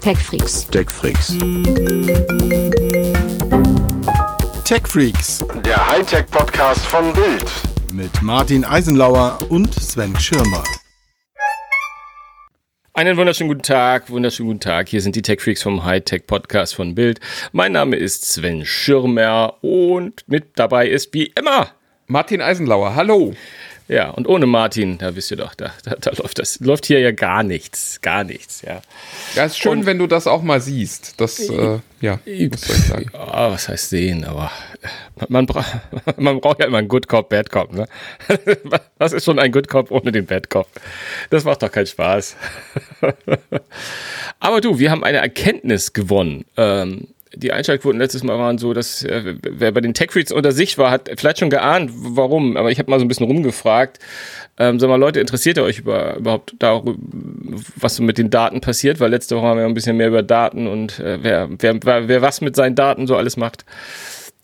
TechFreaks. TechFreaks. TechFreaks. Der Hightech-Podcast von Bild. Mit Martin Eisenlauer und Sven Schirmer. Einen wunderschönen guten Tag, wunderschönen guten Tag. Hier sind die TechFreaks vom Hightech Podcast von Bild. Mein Name ist Sven Schirmer und mit dabei ist wie immer Martin Eisenlauer. Hallo. Ja, und ohne Martin, da wisst ihr doch, da, da, da, läuft das, läuft hier ja gar nichts, gar nichts, ja. Ja, ist schön, und, wenn du das auch mal siehst. Das, äh, ja, was soll ich sagen? Ja, was heißt sehen, aber man, bra man braucht ja immer einen Good Cop, Bad Cop, ne? Was ist schon ein Good Cop ohne den Bad Cop? Das macht doch keinen Spaß. aber du, wir haben eine Erkenntnis gewonnen. Ähm, die Einschaltquoten letztes Mal waren so, dass äh, wer bei den Tech-Freaks unter sich war, hat vielleicht schon geahnt, warum. Aber ich habe mal so ein bisschen rumgefragt. Ähm, sag mal, Leute, interessiert ihr euch über, überhaupt darüber, was so mit den Daten passiert? Weil letzte Woche haben wir ein bisschen mehr über Daten und äh, wer, wer, wer was mit seinen Daten so alles macht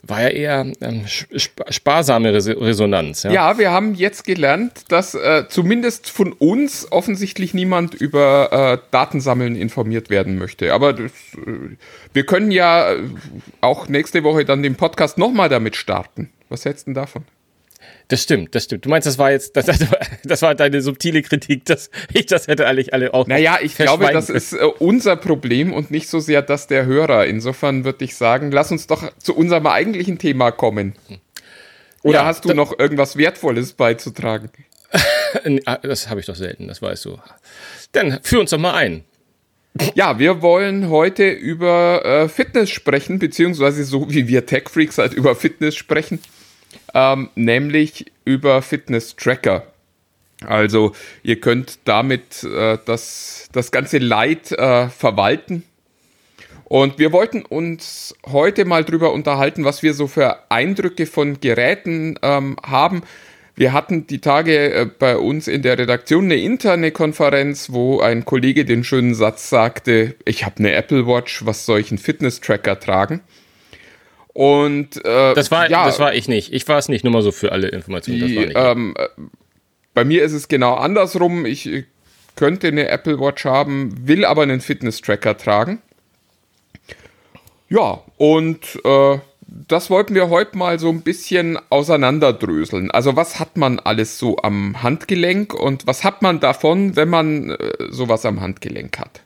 war ja eher ähm, sparsame Resonanz. Ja. ja. wir haben jetzt gelernt, dass äh, zumindest von uns offensichtlich niemand über äh, Datensammeln informiert werden möchte. Aber das, äh, wir können ja auch nächste Woche dann den Podcast nochmal damit starten. Was hältst du denn davon? Das stimmt, das stimmt. Du meinst, das war jetzt, das, das war deine subtile Kritik, dass ich das hätte eigentlich alle auch. Naja, ich glaube, das ist äh, unser Problem und nicht so sehr das der Hörer. Insofern würde ich sagen, lass uns doch zu unserem eigentlichen Thema kommen. Oder ja, hast du noch irgendwas Wertvolles beizutragen? Ah, das habe ich doch selten, das weißt du. Dann führ uns doch mal ein. Ja, wir wollen heute über äh, Fitness sprechen, beziehungsweise so wie wir Tech Freaks halt über Fitness sprechen ähm, nämlich über Fitness-Tracker. Also ihr könnt damit äh, das, das ganze Leid äh, verwalten. Und wir wollten uns heute mal drüber unterhalten, was wir so für Eindrücke von Geräten ähm, haben. Wir hatten die Tage äh, bei uns in der Redaktion eine interne Konferenz, wo ein Kollege den schönen Satz sagte, ich habe eine Apple Watch, was soll ich einen Fitness-Tracker tragen? Und äh, das war ja, das war ich nicht. Ich war es nicht, nur mal so für alle Informationen. Die, ähm, bei mir ist es genau andersrum. Ich könnte eine Apple Watch haben, will aber einen Fitness-Tracker tragen. Ja, und äh, das wollten wir heute mal so ein bisschen auseinanderdröseln. Also was hat man alles so am Handgelenk und was hat man davon, wenn man äh, sowas am Handgelenk hat?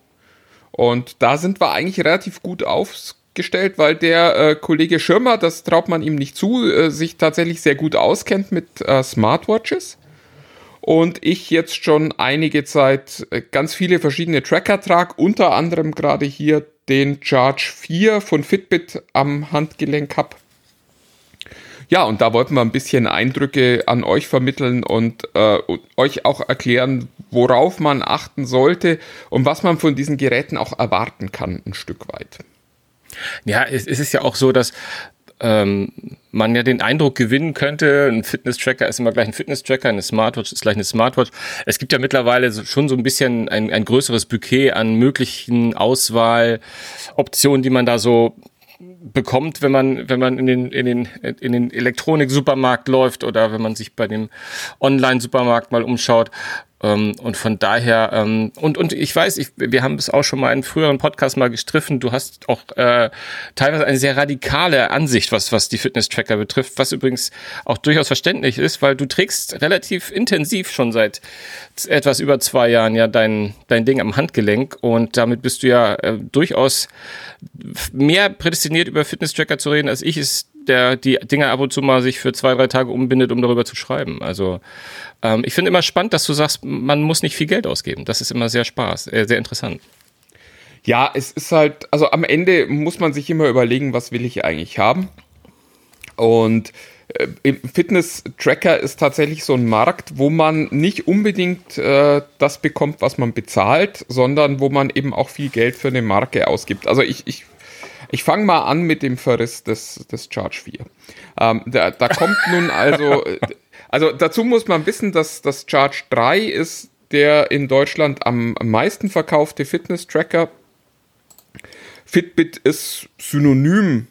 Und da sind wir eigentlich relativ gut aufs gestellt, weil der äh, Kollege Schirmer, das traut man ihm nicht zu, äh, sich tatsächlich sehr gut auskennt mit äh, Smartwatches. Und ich jetzt schon einige Zeit äh, ganz viele verschiedene Tracker trage, unter anderem gerade hier den Charge 4 von Fitbit am Handgelenk habe. Ja, und da wollten wir ein bisschen Eindrücke an euch vermitteln und äh, euch auch erklären, worauf man achten sollte und was man von diesen Geräten auch erwarten kann, ein Stück weit. Ja, es, ist ja auch so, dass ähm, man ja den Eindruck gewinnen könnte, ein Fitness-Tracker ist immer gleich ein Fitness-Tracker, eine Smartwatch ist gleich eine Smartwatch. Es gibt ja mittlerweile schon so ein bisschen ein, ein größeres Bouquet an möglichen Auswahloptionen, die man da so bekommt, wenn man, wenn man in den, in den, in den Elektronik-Supermarkt läuft oder wenn man sich bei dem Online-Supermarkt mal umschaut. Ähm, und von daher, ähm, und, und ich weiß, ich, wir haben es auch schon mal in früheren Podcast mal gestriffen, du hast auch äh, teilweise eine sehr radikale Ansicht, was, was die Fitness-Tracker betrifft, was übrigens auch durchaus verständlich ist, weil du trägst relativ intensiv schon seit etwas über zwei Jahren ja dein, dein Ding am Handgelenk. Und damit bist du ja äh, durchaus mehr prädestiniert über Fitness-Tracker zu reden, als ich es der die Dinger ab und zu mal sich für zwei, drei Tage umbindet, um darüber zu schreiben. Also ähm, ich finde immer spannend, dass du sagst, man muss nicht viel Geld ausgeben. Das ist immer sehr Spaß, äh, sehr interessant. Ja, es ist halt, also am Ende muss man sich immer überlegen, was will ich eigentlich haben. Und äh, Fitness-Tracker ist tatsächlich so ein Markt, wo man nicht unbedingt äh, das bekommt, was man bezahlt, sondern wo man eben auch viel Geld für eine Marke ausgibt. Also ich, ich ich fange mal an mit dem Verriss des, des Charge 4. Ähm, da, da kommt nun also, also dazu muss man wissen, dass das Charge 3 ist der in Deutschland am meisten verkaufte Fitness-Tracker. Fitbit ist synonym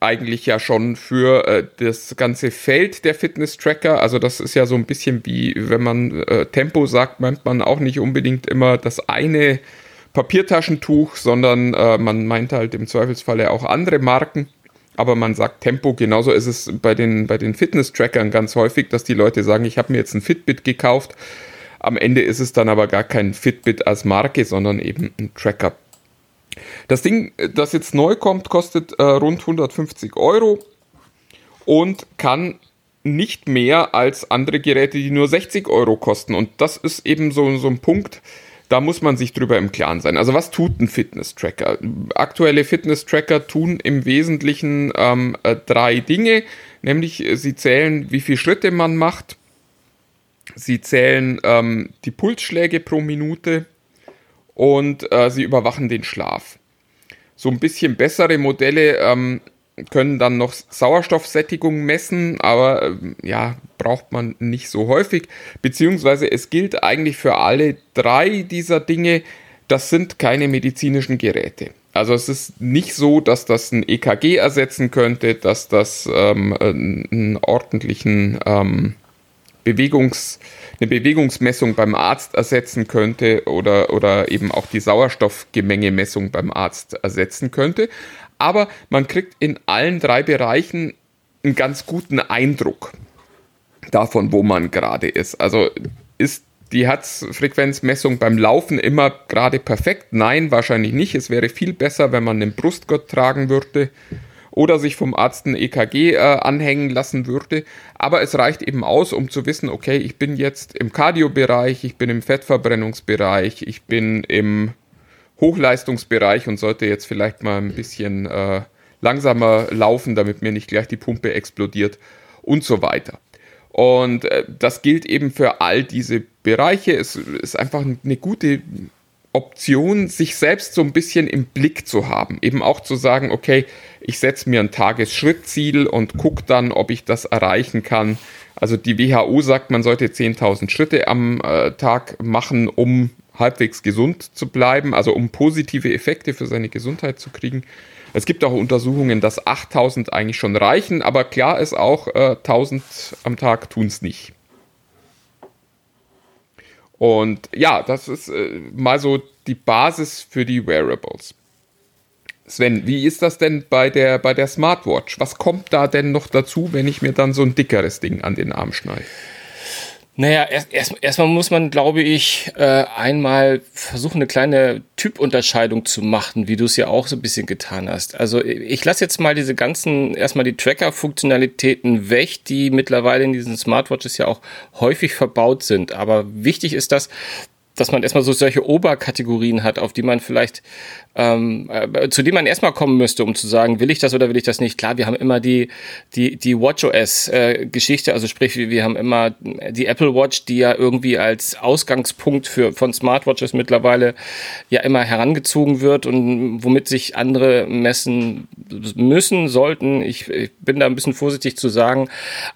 eigentlich ja schon für äh, das ganze Feld der Fitness-Tracker. Also das ist ja so ein bisschen wie, wenn man äh, Tempo sagt, meint man auch nicht unbedingt immer das eine Papiertaschentuch, sondern äh, man meint halt im Zweifelsfalle auch andere Marken. Aber man sagt Tempo, genauso ist es bei den, bei den Fitness-Trackern ganz häufig, dass die Leute sagen, ich habe mir jetzt ein Fitbit gekauft. Am Ende ist es dann aber gar kein Fitbit als Marke, sondern eben ein Tracker. Das Ding, das jetzt neu kommt, kostet äh, rund 150 Euro und kann nicht mehr als andere Geräte, die nur 60 Euro kosten. Und das ist eben so, so ein Punkt, da muss man sich drüber im Klaren sein. Also was tut ein Fitness-Tracker? Aktuelle Fitness-Tracker tun im Wesentlichen ähm, äh, drei Dinge, nämlich äh, sie zählen, wie viele Schritte man macht, sie zählen ähm, die Pulsschläge pro Minute und äh, sie überwachen den Schlaf. So ein bisschen bessere Modelle ähm, können dann noch Sauerstoffsättigung messen, aber äh, ja, braucht man nicht so häufig. Beziehungsweise es gilt eigentlich für alle drei dieser Dinge, das sind keine medizinischen Geräte. Also es ist nicht so, dass das ein EKG ersetzen könnte, dass das ähm, einen ordentlichen ähm, Bewegungs, eine Bewegungsmessung beim Arzt ersetzen könnte oder, oder eben auch die Sauerstoffgemengemessung beim Arzt ersetzen könnte aber man kriegt in allen drei Bereichen einen ganz guten Eindruck davon, wo man gerade ist. Also ist die Herzfrequenzmessung beim Laufen immer gerade perfekt? Nein, wahrscheinlich nicht. Es wäre viel besser, wenn man einen Brustgurt tragen würde oder sich vom Arzt ein EKG äh, anhängen lassen würde. Aber es reicht eben aus, um zu wissen, okay, ich bin jetzt im Cardio-Bereich, ich bin im Fettverbrennungsbereich, ich bin im Hochleistungsbereich und sollte jetzt vielleicht mal ein bisschen äh, langsamer laufen, damit mir nicht gleich die Pumpe explodiert und so weiter. Und äh, das gilt eben für all diese Bereiche. Es ist einfach eine gute Option, sich selbst so ein bisschen im Blick zu haben. Eben auch zu sagen, okay, ich setze mir ein Tagesschrittziel und gucke dann, ob ich das erreichen kann. Also die WHO sagt, man sollte 10.000 Schritte am äh, Tag machen, um halbwegs gesund zu bleiben, also um positive Effekte für seine Gesundheit zu kriegen. Es gibt auch Untersuchungen, dass 8000 eigentlich schon reichen, aber klar ist auch, äh, 1000 am Tag tun es nicht. Und ja, das ist äh, mal so die Basis für die Wearables. Sven, wie ist das denn bei der, bei der Smartwatch? Was kommt da denn noch dazu, wenn ich mir dann so ein dickeres Ding an den Arm schneide? Naja, erst, erst, erstmal muss man, glaube ich, äh, einmal versuchen, eine kleine Typunterscheidung zu machen, wie du es ja auch so ein bisschen getan hast. Also ich lasse jetzt mal diese ganzen, erstmal die Tracker-Funktionalitäten weg, die mittlerweile in diesen Smartwatches ja auch häufig verbaut sind. Aber wichtig ist das, dass man erstmal so solche Oberkategorien hat, auf die man vielleicht ähm, äh, zu dem man erstmal kommen müsste, um zu sagen, will ich das oder will ich das nicht. Klar, wir haben immer die, die, die WatchOS-Geschichte, äh, also sprich, wir haben immer die Apple Watch, die ja irgendwie als Ausgangspunkt für, von Smartwatches mittlerweile ja immer herangezogen wird und womit sich andere messen müssen, sollten. Ich, ich bin da ein bisschen vorsichtig zu sagen,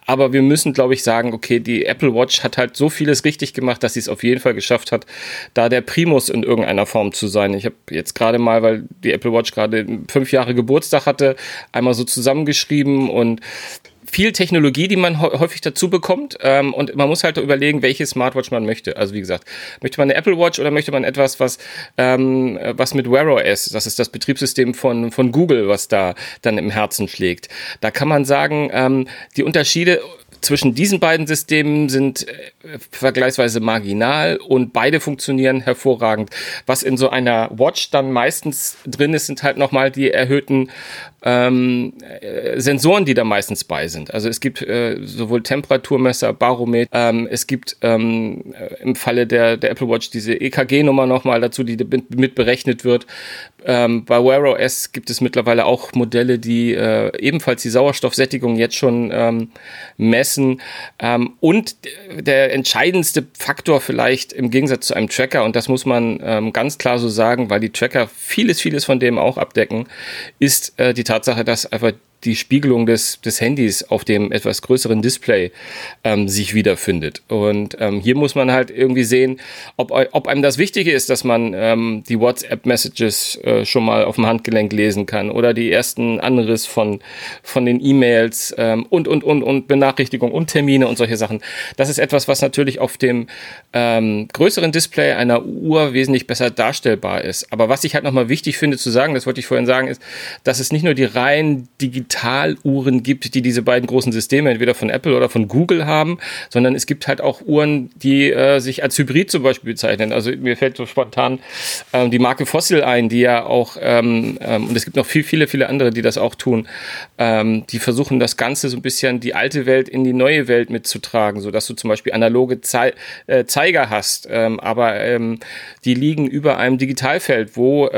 aber wir müssen, glaube ich, sagen, okay, die Apple Watch hat halt so vieles richtig gemacht, dass sie es auf jeden Fall geschafft hat, da der Primus in irgendeiner Form zu sein. Ich habe jetzt gerade mal, weil die Apple Watch gerade fünf Jahre Geburtstag hatte, einmal so zusammengeschrieben und viel Technologie, die man häufig dazu bekommt. Ähm, und man muss halt überlegen, welche Smartwatch man möchte. Also wie gesagt, möchte man eine Apple Watch oder möchte man etwas, was, ähm, was mit Wear OS, das ist das Betriebssystem von, von Google, was da dann im Herzen schlägt. Da kann man sagen, ähm, die Unterschiede zwischen diesen beiden Systemen sind äh, vergleichsweise marginal und beide funktionieren hervorragend. Was in so einer Watch dann meistens drin ist, sind halt nochmal die erhöhten ähm, äh, Sensoren, die da meistens bei sind. Also es gibt äh, sowohl Temperaturmesser, Barometer, ähm, es gibt ähm, äh, im Falle der, der Apple Watch diese EKG-Nummer nochmal dazu, die mit berechnet wird. Ähm, bei Wear OS gibt es mittlerweile auch Modelle, die äh, ebenfalls die Sauerstoffsättigung jetzt schon ähm, messen. Ähm, und der entscheidendste Faktor vielleicht im Gegensatz zu einem Tracker, und das muss man ähm, ganz klar so sagen, weil die Tracker vieles, vieles von dem auch abdecken, ist äh, die Tatsache, dass einfach die Spiegelung des, des Handys auf dem etwas größeren Display ähm, sich wiederfindet. Und ähm, hier muss man halt irgendwie sehen, ob, ob einem das Wichtige ist, dass man ähm, die WhatsApp-Messages äh, schon mal auf dem Handgelenk lesen kann oder die ersten Anriss von, von den E-Mails ähm, und, und, und, und Benachrichtigungen und Termine und solche Sachen. Das ist etwas, was natürlich auf dem ähm, größeren Display einer Uhr wesentlich besser darstellbar ist. Aber was ich halt nochmal wichtig finde zu sagen, das wollte ich vorhin sagen, ist, dass es nicht nur die rein Digitaluhren gibt, die diese beiden großen Systeme entweder von Apple oder von Google haben, sondern es gibt halt auch Uhren, die äh, sich als Hybrid zum Beispiel bezeichnen. Also mir fällt so spontan ähm, die Marke Fossil ein, die ja auch, ähm, ähm, und es gibt noch viel, viele, viele andere, die das auch tun, ähm, die versuchen das Ganze so ein bisschen die alte Welt in die neue Welt mitzutragen, sodass du zum Beispiel analoge Ze äh, Zeiger hast, ähm, aber ähm, die liegen über einem Digitalfeld, wo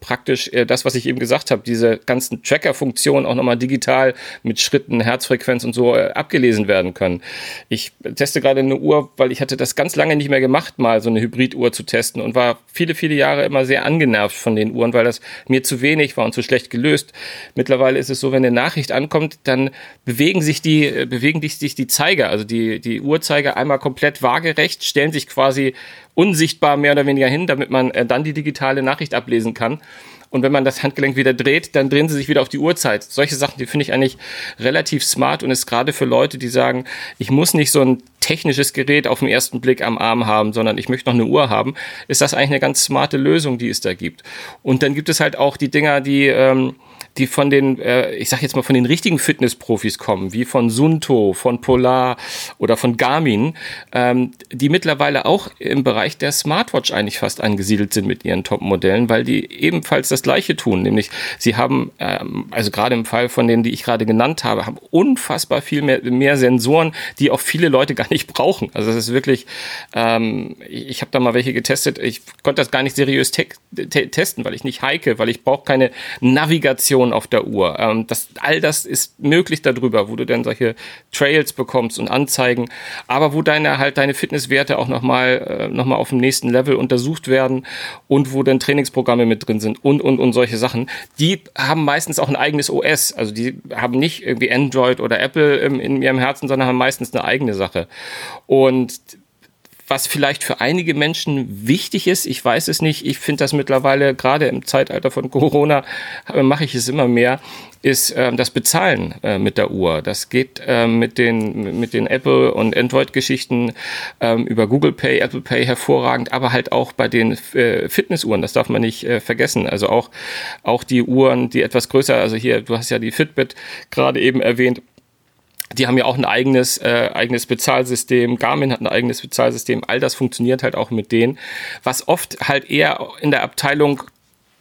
praktisch äh, das, was ich eben gesagt habe, diese ganzen Tracker-Funktionen auch nochmal digital mit Schritten, Herzfrequenz und so äh, abgelesen werden können. Ich teste gerade eine Uhr, weil ich hatte das ganz lange nicht mehr gemacht, mal so eine Hybriduhr zu testen und war viele, viele Jahre immer sehr angenervt von den Uhren, weil das mir zu wenig war und zu schlecht gelöst. Mittlerweile ist es so, wenn eine Nachricht ankommt, dann bewegen sich die, äh, bewegen sich die Zeiger, also die, die Uhrzeiger einmal komplett waagerecht, stellen sich quasi unsichtbar mehr oder weniger hin, damit man äh, dann die digitale Nachricht ablesen kann. Und wenn man das Handgelenk wieder dreht, dann drehen sie sich wieder auf die Uhrzeit. Solche Sachen, die finde ich eigentlich relativ smart und ist gerade für Leute, die sagen, ich muss nicht so ein technisches Gerät auf den ersten Blick am Arm haben, sondern ich möchte noch eine Uhr haben, ist das eigentlich eine ganz smarte Lösung, die es da gibt. Und dann gibt es halt auch die Dinger, die ähm, die von den, äh, ich sag jetzt mal, von den richtigen Fitnessprofis kommen, wie von Sunto, von Polar oder von Garmin, ähm, die mittlerweile auch im Bereich der Smartwatch eigentlich fast angesiedelt sind mit ihren Top-Modellen, weil die ebenfalls das Gleiche tun, nämlich sie haben, ähm, also gerade im Fall von denen, die ich gerade genannt habe, haben unfassbar viel mehr, mehr Sensoren, die auch viele Leute gar nicht brauchen. Also das ist wirklich, ähm, ich, ich habe da mal welche getestet, ich konnte das gar nicht seriös te te testen, weil ich nicht heike, weil ich brauche keine Navigation auf der Uhr. Ähm, das, all das ist möglich darüber, wo du dann solche Trails bekommst und Anzeigen, aber wo deine halt deine Fitnesswerte auch nochmal äh, noch auf dem nächsten Level untersucht werden und wo dann Trainingsprogramme mit drin sind und und und solche Sachen. Die haben meistens auch ein eigenes OS, also die haben nicht irgendwie Android oder Apple im, in ihrem Herzen, sondern haben meistens eine eigene Sache. Und was vielleicht für einige Menschen wichtig ist, ich weiß es nicht, ich finde das mittlerweile, gerade im Zeitalter von Corona, äh, mache ich es immer mehr, ist äh, das Bezahlen äh, mit der Uhr. Das geht äh, mit, den, mit den Apple- und Android-Geschichten ähm, über Google Pay, Apple Pay hervorragend, aber halt auch bei den äh, Fitnessuhren, das darf man nicht äh, vergessen. Also auch, auch die Uhren, die etwas größer, also hier, du hast ja die Fitbit gerade eben erwähnt, die haben ja auch ein eigenes, äh, eigenes Bezahlsystem. Garmin hat ein eigenes Bezahlsystem. All das funktioniert halt auch mit denen. Was oft halt eher in der Abteilung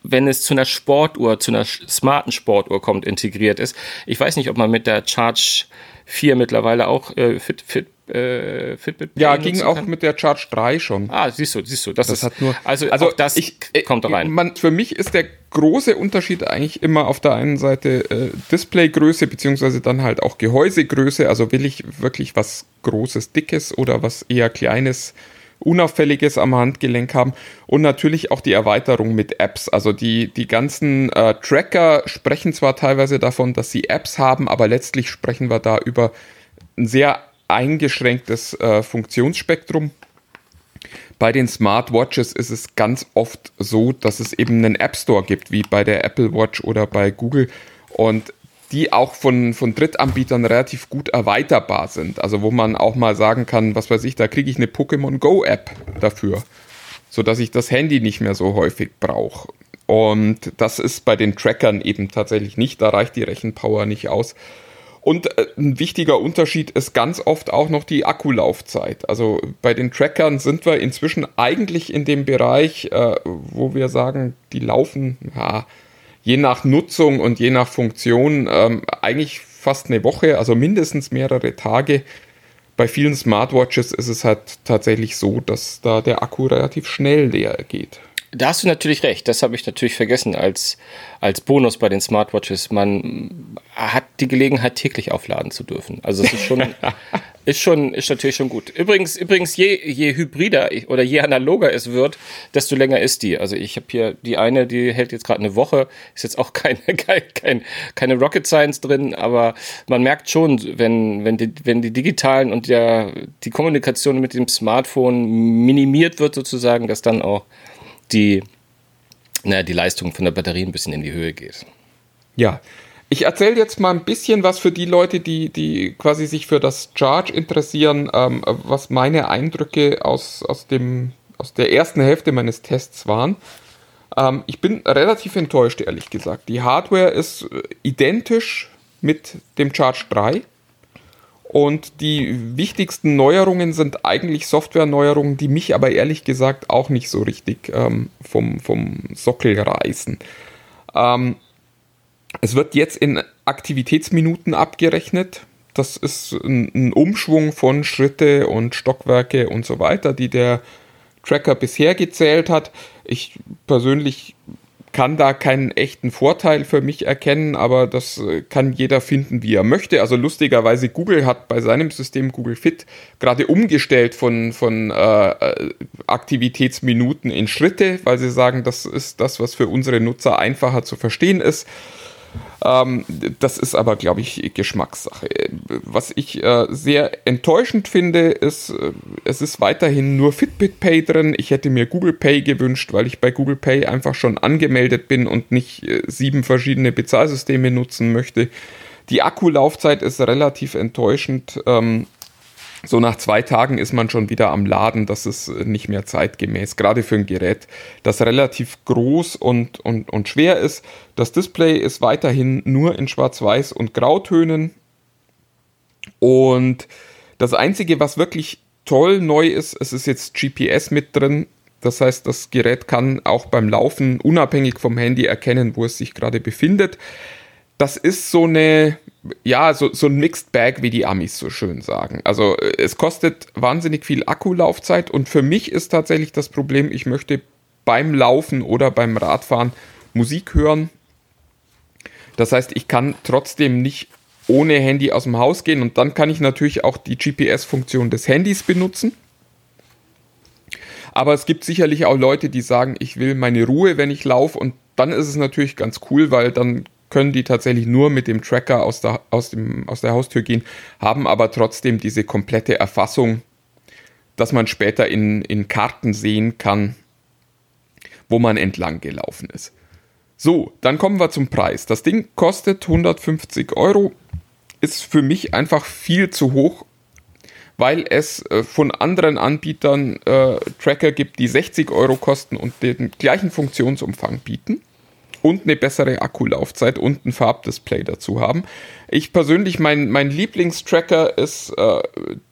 wenn es zu einer Sportuhr, zu einer smarten Sportuhr kommt, integriert ist. Ich weiß nicht, ob man mit der Charge 4 mittlerweile auch äh, Fit, Fit, äh, Fitbit Ja, ging auch kann. mit der Charge 3 schon. Ah, siehst du, siehst du. Das, das ist, hat nur, also, also das ich, kommt rein. Man, für mich ist der große Unterschied eigentlich immer auf der einen Seite äh, Displaygröße, beziehungsweise dann halt auch Gehäusegröße. Also will ich wirklich was Großes, Dickes oder was eher Kleines, Unauffälliges am Handgelenk haben und natürlich auch die Erweiterung mit Apps. Also die, die ganzen äh, Tracker sprechen zwar teilweise davon, dass sie Apps haben, aber letztlich sprechen wir da über ein sehr eingeschränktes äh, Funktionsspektrum. Bei den Smartwatches ist es ganz oft so, dass es eben einen App Store gibt, wie bei der Apple Watch oder bei Google. Und die auch von, von Drittanbietern relativ gut erweiterbar sind. Also wo man auch mal sagen kann, was weiß ich, da kriege ich eine Pokémon Go App dafür, sodass ich das Handy nicht mehr so häufig brauche. Und das ist bei den Trackern eben tatsächlich nicht, da reicht die Rechenpower nicht aus. Und äh, ein wichtiger Unterschied ist ganz oft auch noch die Akkulaufzeit. Also bei den Trackern sind wir inzwischen eigentlich in dem Bereich, äh, wo wir sagen, die laufen ja, je nach Nutzung und je nach Funktion ähm, eigentlich fast eine Woche, also mindestens mehrere Tage. Bei vielen Smartwatches ist es halt tatsächlich so, dass da der Akku relativ schnell leer geht. Da hast du natürlich recht. Das habe ich natürlich vergessen als, als Bonus bei den Smartwatches. Man hat die Gelegenheit, täglich aufladen zu dürfen. Also es ist schon, ist schon, ist natürlich schon gut. Übrigens, übrigens, je, je hybrider oder je analoger es wird, desto länger ist die. Also ich habe hier die eine, die hält jetzt gerade eine Woche, ist jetzt auch keine, kein, kein, keine Rocket Science drin, aber man merkt schon, wenn, wenn, die, wenn die digitalen und der, die Kommunikation mit dem Smartphone minimiert wird sozusagen, dass dann auch die, naja, die Leistung von der Batterie ein bisschen in die Höhe geht. Ja, ich erzähle jetzt mal ein bisschen was für die Leute, die, die quasi sich für das Charge interessieren, ähm, was meine Eindrücke aus, aus, dem, aus der ersten Hälfte meines Tests waren. Ähm, ich bin relativ enttäuscht, ehrlich gesagt. Die Hardware ist äh, identisch mit dem Charge 3. Und die wichtigsten Neuerungen sind eigentlich Software-Neuerungen, die mich aber ehrlich gesagt auch nicht so richtig ähm, vom, vom Sockel reißen. Ähm, es wird jetzt in Aktivitätsminuten abgerechnet. Das ist ein, ein, Umschwung von Schritte und Stockwerke und so weiter, die der Tracker bisher gezählt hat. Ich persönlich kann da keinen echten Vorteil für mich erkennen, aber das äh, kann jeder finden, wie er möchte. Also lustigerweise, Google hat bei seinem System Google Fit gerade umgestellt von, von äh, äh Aktivitätsminuten in Schritte, weil sie sagen, das ist das, was für unsere Nutzer einfacher zu verstehen ist. Ähm, das ist aber, glaube ich, Geschmackssache. Was ich äh, sehr enttäuschend finde, ist, äh, es ist weiterhin nur Fitbit Pay drin. Ich hätte mir Google Pay gewünscht, weil ich bei Google Pay einfach schon angemeldet bin und nicht äh, sieben verschiedene Bezahlsysteme nutzen möchte. Die Akkulaufzeit ist relativ enttäuschend. Ähm, so nach zwei Tagen ist man schon wieder am Laden. Das ist nicht mehr zeitgemäß, gerade für ein Gerät, das relativ groß und, und, und schwer ist. Das Display ist weiterhin nur in Schwarz-Weiß und Grautönen. Und das Einzige, was wirklich toll neu ist, es ist jetzt GPS mit drin. Das heißt, das Gerät kann auch beim Laufen unabhängig vom Handy erkennen, wo es sich gerade befindet. Das ist so eine ja, so, so ein Mixed Bag, wie die Amis so schön sagen. Also äh, es kostet wahnsinnig viel Akkulaufzeit und für mich ist tatsächlich das Problem, ich möchte beim Laufen oder beim Radfahren Musik hören. Das heißt, ich kann trotzdem nicht ohne Handy aus dem Haus gehen und dann kann ich natürlich auch die GPS-Funktion des Handys benutzen. Aber es gibt sicherlich auch Leute, die sagen, ich will meine Ruhe, wenn ich laufe und dann ist es natürlich ganz cool, weil dann können die tatsächlich nur mit dem Tracker aus der, aus, dem, aus der Haustür gehen, haben aber trotzdem diese komplette Erfassung, dass man später in, in Karten sehen kann, wo man entlang gelaufen ist. So, dann kommen wir zum Preis. Das Ding kostet 150 Euro, ist für mich einfach viel zu hoch, weil es äh, von anderen Anbietern äh, Tracker gibt, die 60 Euro kosten und den gleichen Funktionsumfang bieten und eine bessere Akkulaufzeit und ein Farbdisplay dazu haben. Ich persönlich, mein, mein Lieblingstracker ist äh,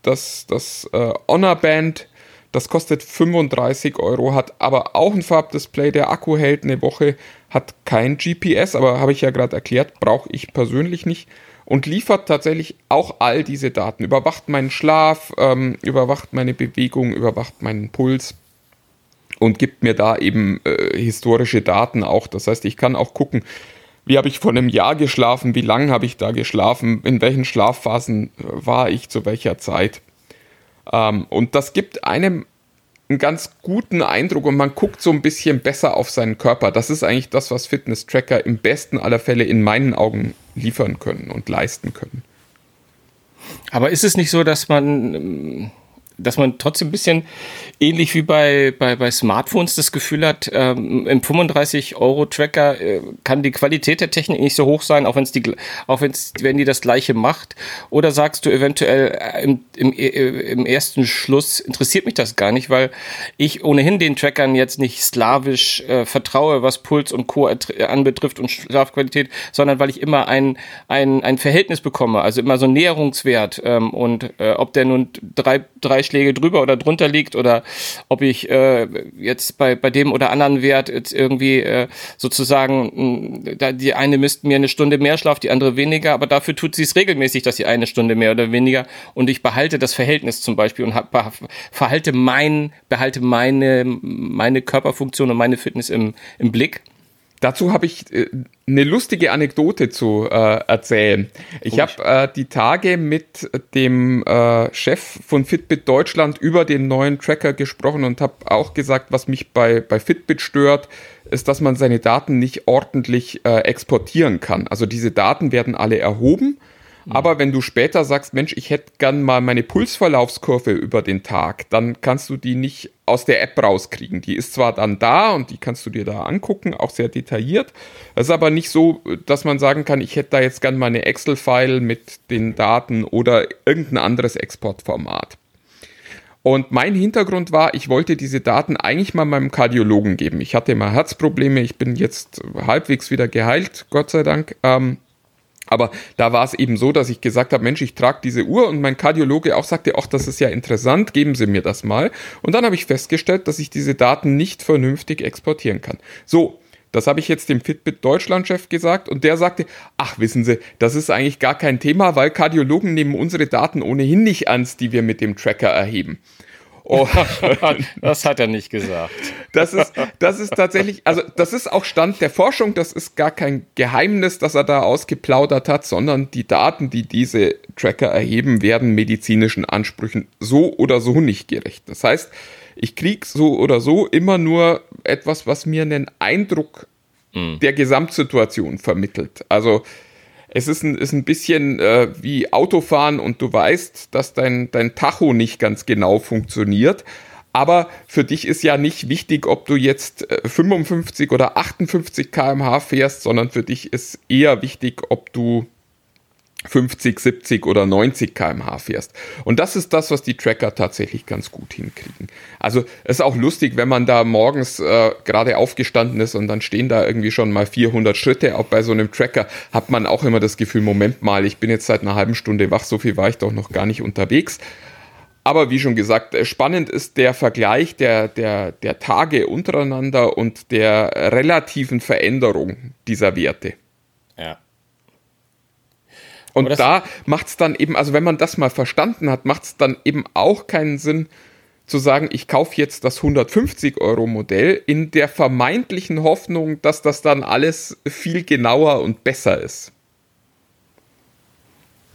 das, das äh, Honor Band. Das kostet 35 Euro, hat aber auch ein Farbdisplay. Der Akku hält eine Woche, hat kein GPS, aber habe ich ja gerade erklärt, brauche ich persönlich nicht. Und liefert tatsächlich auch all diese Daten. Überwacht meinen Schlaf, ähm, überwacht meine Bewegung, überwacht meinen Puls und gibt mir da eben äh, historische Daten auch. Das heißt, ich kann auch gucken, wie habe ich vor einem Jahr geschlafen, wie lange habe ich da geschlafen, in welchen Schlafphasen äh, war ich zu welcher Zeit. Ähm, und das gibt einem einen ganz guten Eindruck und man guckt so ein bisschen besser auf seinen Körper. Das ist eigentlich das, was Fitness-Tracker im besten aller Fälle in meinen Augen liefern können und leisten können. Aber ist es nicht so, dass man ähm, dass man trotzdem ein bisschen ähnlich wie bei, bei, bei Smartphones das Gefühl hat, ähm, im 35-Euro-Tracker äh, kann die Qualität der Technik nicht so hoch sein, auch wenn es die, auch wenn's, wenn die das gleiche macht. Oder sagst du eventuell äh, im, im, äh, im ersten Schluss interessiert mich das gar nicht, weil ich ohnehin den Trackern jetzt nicht slawisch äh, vertraue, was Puls und Co. anbetrifft und Schlafqualität, sondern weil ich immer ein, ein, ein Verhältnis bekomme, also immer so ein Näherungswert ähm, und äh, ob der nun drei, drei Schläge drüber oder drunter liegt oder ob ich äh, jetzt bei, bei dem oder anderen Wert jetzt irgendwie äh, sozusagen, mh, da die eine misst mir eine Stunde mehr Schlaf, die andere weniger, aber dafür tut sie es regelmäßig, dass sie eine Stunde mehr oder weniger und ich behalte das Verhältnis zum Beispiel und hab, verhalte mein, behalte meine, meine Körperfunktion und meine Fitness im, im Blick. Dazu habe ich äh, eine lustige Anekdote zu äh, erzählen. Ich habe äh, die Tage mit dem äh, Chef von Fitbit Deutschland über den neuen Tracker gesprochen und habe auch gesagt, was mich bei, bei Fitbit stört, ist, dass man seine Daten nicht ordentlich äh, exportieren kann. Also diese Daten werden alle erhoben Mhm. Aber wenn du später sagst, Mensch, ich hätte gern mal meine Pulsverlaufskurve über den Tag, dann kannst du die nicht aus der App rauskriegen. Die ist zwar dann da und die kannst du dir da angucken, auch sehr detailliert. Es ist aber nicht so, dass man sagen kann, ich hätte da jetzt gern mal eine Excel-File mit den Daten oder irgendein anderes Exportformat. Und mein Hintergrund war, ich wollte diese Daten eigentlich mal meinem Kardiologen geben. Ich hatte mal Herzprobleme, ich bin jetzt halbwegs wieder geheilt, Gott sei Dank. Ähm, aber da war es eben so, dass ich gesagt habe, Mensch, ich trage diese Uhr und mein Kardiologe auch sagte, ach, das ist ja interessant, geben Sie mir das mal. Und dann habe ich festgestellt, dass ich diese Daten nicht vernünftig exportieren kann. So, das habe ich jetzt dem Fitbit Deutschland-Chef gesagt und der sagte, ach wissen Sie, das ist eigentlich gar kein Thema, weil Kardiologen nehmen unsere Daten ohnehin nicht ernst, die wir mit dem Tracker erheben. Oh. das hat er nicht gesagt. Das ist, das ist tatsächlich, also das ist auch Stand der Forschung, das ist gar kein Geheimnis, dass er da ausgeplaudert hat, sondern die Daten, die diese Tracker erheben, werden medizinischen Ansprüchen so oder so nicht gerecht. Das heißt, ich kriege so oder so immer nur etwas, was mir einen Eindruck mhm. der Gesamtsituation vermittelt. Also es ist ein, ist ein bisschen äh, wie Autofahren und du weißt, dass dein, dein Tacho nicht ganz genau funktioniert. Aber für dich ist ja nicht wichtig, ob du jetzt 55 äh, oder 58 km/h fährst, sondern für dich ist eher wichtig, ob du 50, 70 oder 90 km/h fährst. Und das ist das, was die Tracker tatsächlich ganz gut hinkriegen. Also ist auch lustig, wenn man da morgens äh, gerade aufgestanden ist und dann stehen da irgendwie schon mal 400 Schritte. Auch bei so einem Tracker hat man auch immer das Gefühl, Moment mal, ich bin jetzt seit einer halben Stunde wach, so viel war ich doch noch gar nicht unterwegs. Aber wie schon gesagt, äh, spannend ist der Vergleich der, der, der Tage untereinander und der relativen Veränderung dieser Werte. Ja. Und da macht es dann eben, also wenn man das mal verstanden hat, macht es dann eben auch keinen Sinn zu sagen, ich kaufe jetzt das 150 Euro Modell in der vermeintlichen Hoffnung, dass das dann alles viel genauer und besser ist.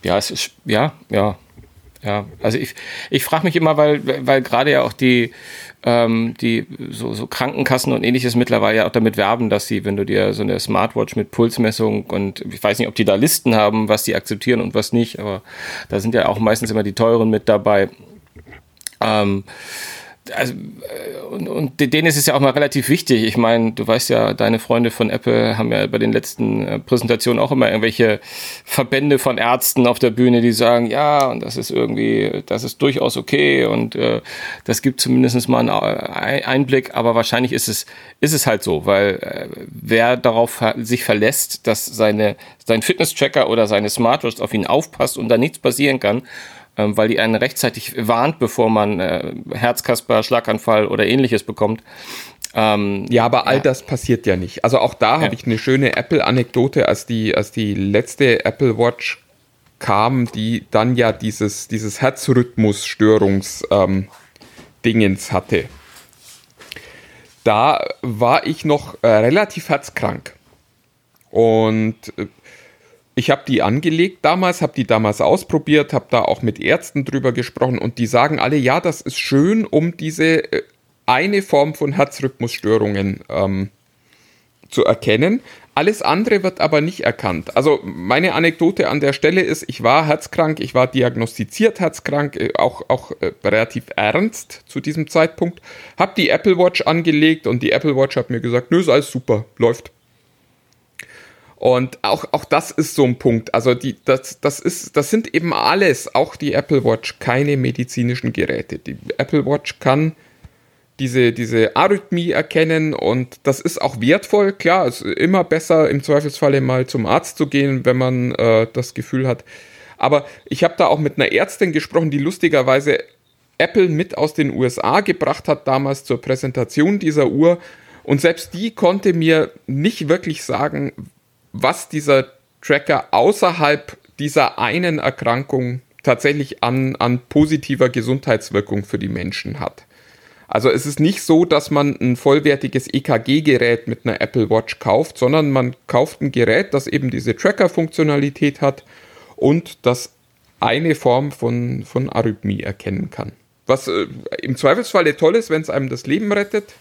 Ja, es ist, ja, ja, ja. Also ich, ich frage mich immer, weil, weil gerade ja auch die, ähm, die so, so Krankenkassen und ähnliches mittlerweile ja auch damit werben, dass sie, wenn du dir so eine Smartwatch mit Pulsmessung und ich weiß nicht, ob die da Listen haben, was die akzeptieren und was nicht, aber da sind ja auch meistens immer die teuren mit dabei. Ähm, also, äh, und, und denen ist es ja auch mal relativ wichtig. Ich meine, du weißt ja, deine Freunde von Apple haben ja bei den letzten äh, Präsentationen auch immer irgendwelche Verbände von Ärzten auf der Bühne, die sagen, ja, und das ist irgendwie, das ist durchaus okay und äh, das gibt zumindest mal einen Einblick, aber wahrscheinlich ist es, ist es halt so, weil äh, wer darauf sich verlässt, dass seine, sein Fitness-Tracker oder seine Smartwatch auf ihn aufpasst und da nichts passieren kann, weil die einen rechtzeitig warnt, bevor man äh, Herzkasper, Schlaganfall oder ähnliches bekommt. Ähm, ja, aber all ja. das passiert ja nicht. Also auch da ja. habe ich eine schöne Apple-Anekdote, als die, als die letzte Apple Watch kam, die dann ja dieses, dieses Herzrhythmus-Störungs-Dingens ähm, hatte. Da war ich noch äh, relativ herzkrank. Und äh, ich habe die angelegt damals, habe die damals ausprobiert, habe da auch mit Ärzten drüber gesprochen und die sagen alle, ja, das ist schön, um diese äh, eine Form von Herzrhythmusstörungen ähm, zu erkennen. Alles andere wird aber nicht erkannt. Also meine Anekdote an der Stelle ist, ich war herzkrank, ich war diagnostiziert herzkrank, äh, auch, auch äh, relativ ernst zu diesem Zeitpunkt, habe die Apple Watch angelegt und die Apple Watch hat mir gesagt, nö, ist alles super, läuft. Und auch, auch das ist so ein Punkt. Also die, das, das, ist, das sind eben alles, auch die Apple Watch, keine medizinischen Geräte. Die Apple Watch kann diese, diese Arrhythmie erkennen und das ist auch wertvoll. Klar, es ist immer besser, im Zweifelsfalle mal zum Arzt zu gehen, wenn man äh, das Gefühl hat. Aber ich habe da auch mit einer Ärztin gesprochen, die lustigerweise Apple mit aus den USA gebracht hat, damals zur Präsentation dieser Uhr. Und selbst die konnte mir nicht wirklich sagen, was dieser Tracker außerhalb dieser einen Erkrankung tatsächlich an, an positiver Gesundheitswirkung für die Menschen hat. Also es ist nicht so, dass man ein vollwertiges EKG-Gerät mit einer Apple Watch kauft, sondern man kauft ein Gerät, das eben diese Tracker-Funktionalität hat und das eine Form von, von Arrhythmie erkennen kann. Was äh, im Zweifelsfall toll ist, wenn es einem das Leben rettet,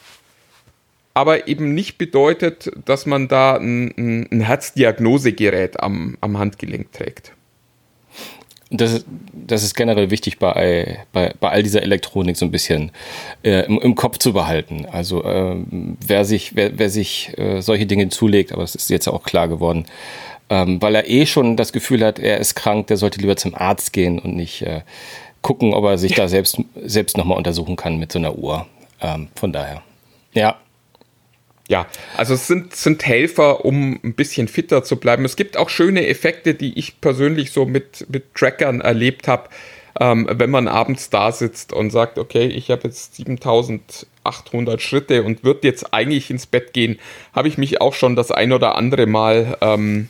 aber eben nicht bedeutet, dass man da ein, ein Herzdiagnosegerät am, am Handgelenk trägt. Das, das ist generell wichtig bei, bei, bei all dieser Elektronik so ein bisschen äh, im, im, Kopf zu behalten. Also äh, wer sich, wer, wer sich äh, solche Dinge zulegt, aber das ist jetzt auch klar geworden, ähm, weil er eh schon das Gefühl hat, er ist krank, der sollte lieber zum Arzt gehen und nicht äh, gucken, ob er sich da selbst, selbst nochmal untersuchen kann mit so einer Uhr. Ähm, von daher. Ja, ja, also es sind, sind Helfer, um ein bisschen fitter zu bleiben. Es gibt auch schöne Effekte, die ich persönlich so mit, mit Trackern erlebt habe, ähm, wenn man abends da sitzt und sagt, okay, ich habe jetzt 7800 Schritte und würde jetzt eigentlich ins Bett gehen, habe ich mich auch schon das ein oder andere Mal ähm,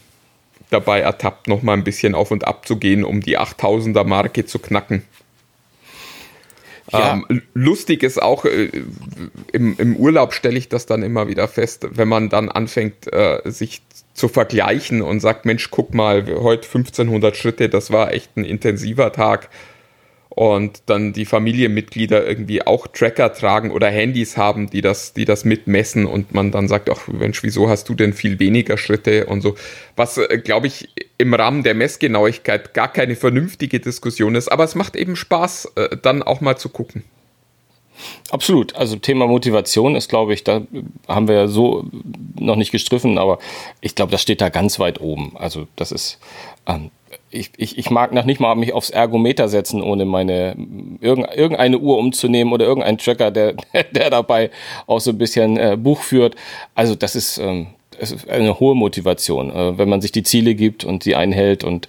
dabei ertappt, nochmal ein bisschen auf und ab zu gehen, um die 8000er Marke zu knacken. Ja. Ähm, lustig ist auch, äh, im, im Urlaub stelle ich das dann immer wieder fest, wenn man dann anfängt, äh, sich zu vergleichen und sagt, Mensch, guck mal, heute 1500 Schritte, das war echt ein intensiver Tag und dann die Familienmitglieder irgendwie auch Tracker tragen oder Handys haben, die das, die das mitmessen und man dann sagt, ach Mensch, wieso hast du denn viel weniger Schritte und so. Was, äh, glaube ich, im Rahmen der Messgenauigkeit gar keine vernünftige Diskussion ist, aber es macht eben Spaß, äh, dann auch mal zu gucken. Absolut. Also Thema Motivation ist, glaube ich, da haben wir ja so noch nicht gestriffen, aber ich glaube, das steht da ganz weit oben. Also das ist, ähm, ich, ich, ich mag noch nicht mal mich aufs Ergometer setzen, ohne meine irgendeine Uhr umzunehmen oder irgendeinen Tracker, der, der dabei auch so ein bisschen äh, Buch führt. Also das ist, ähm, das ist eine hohe Motivation, äh, wenn man sich die Ziele gibt und die einhält und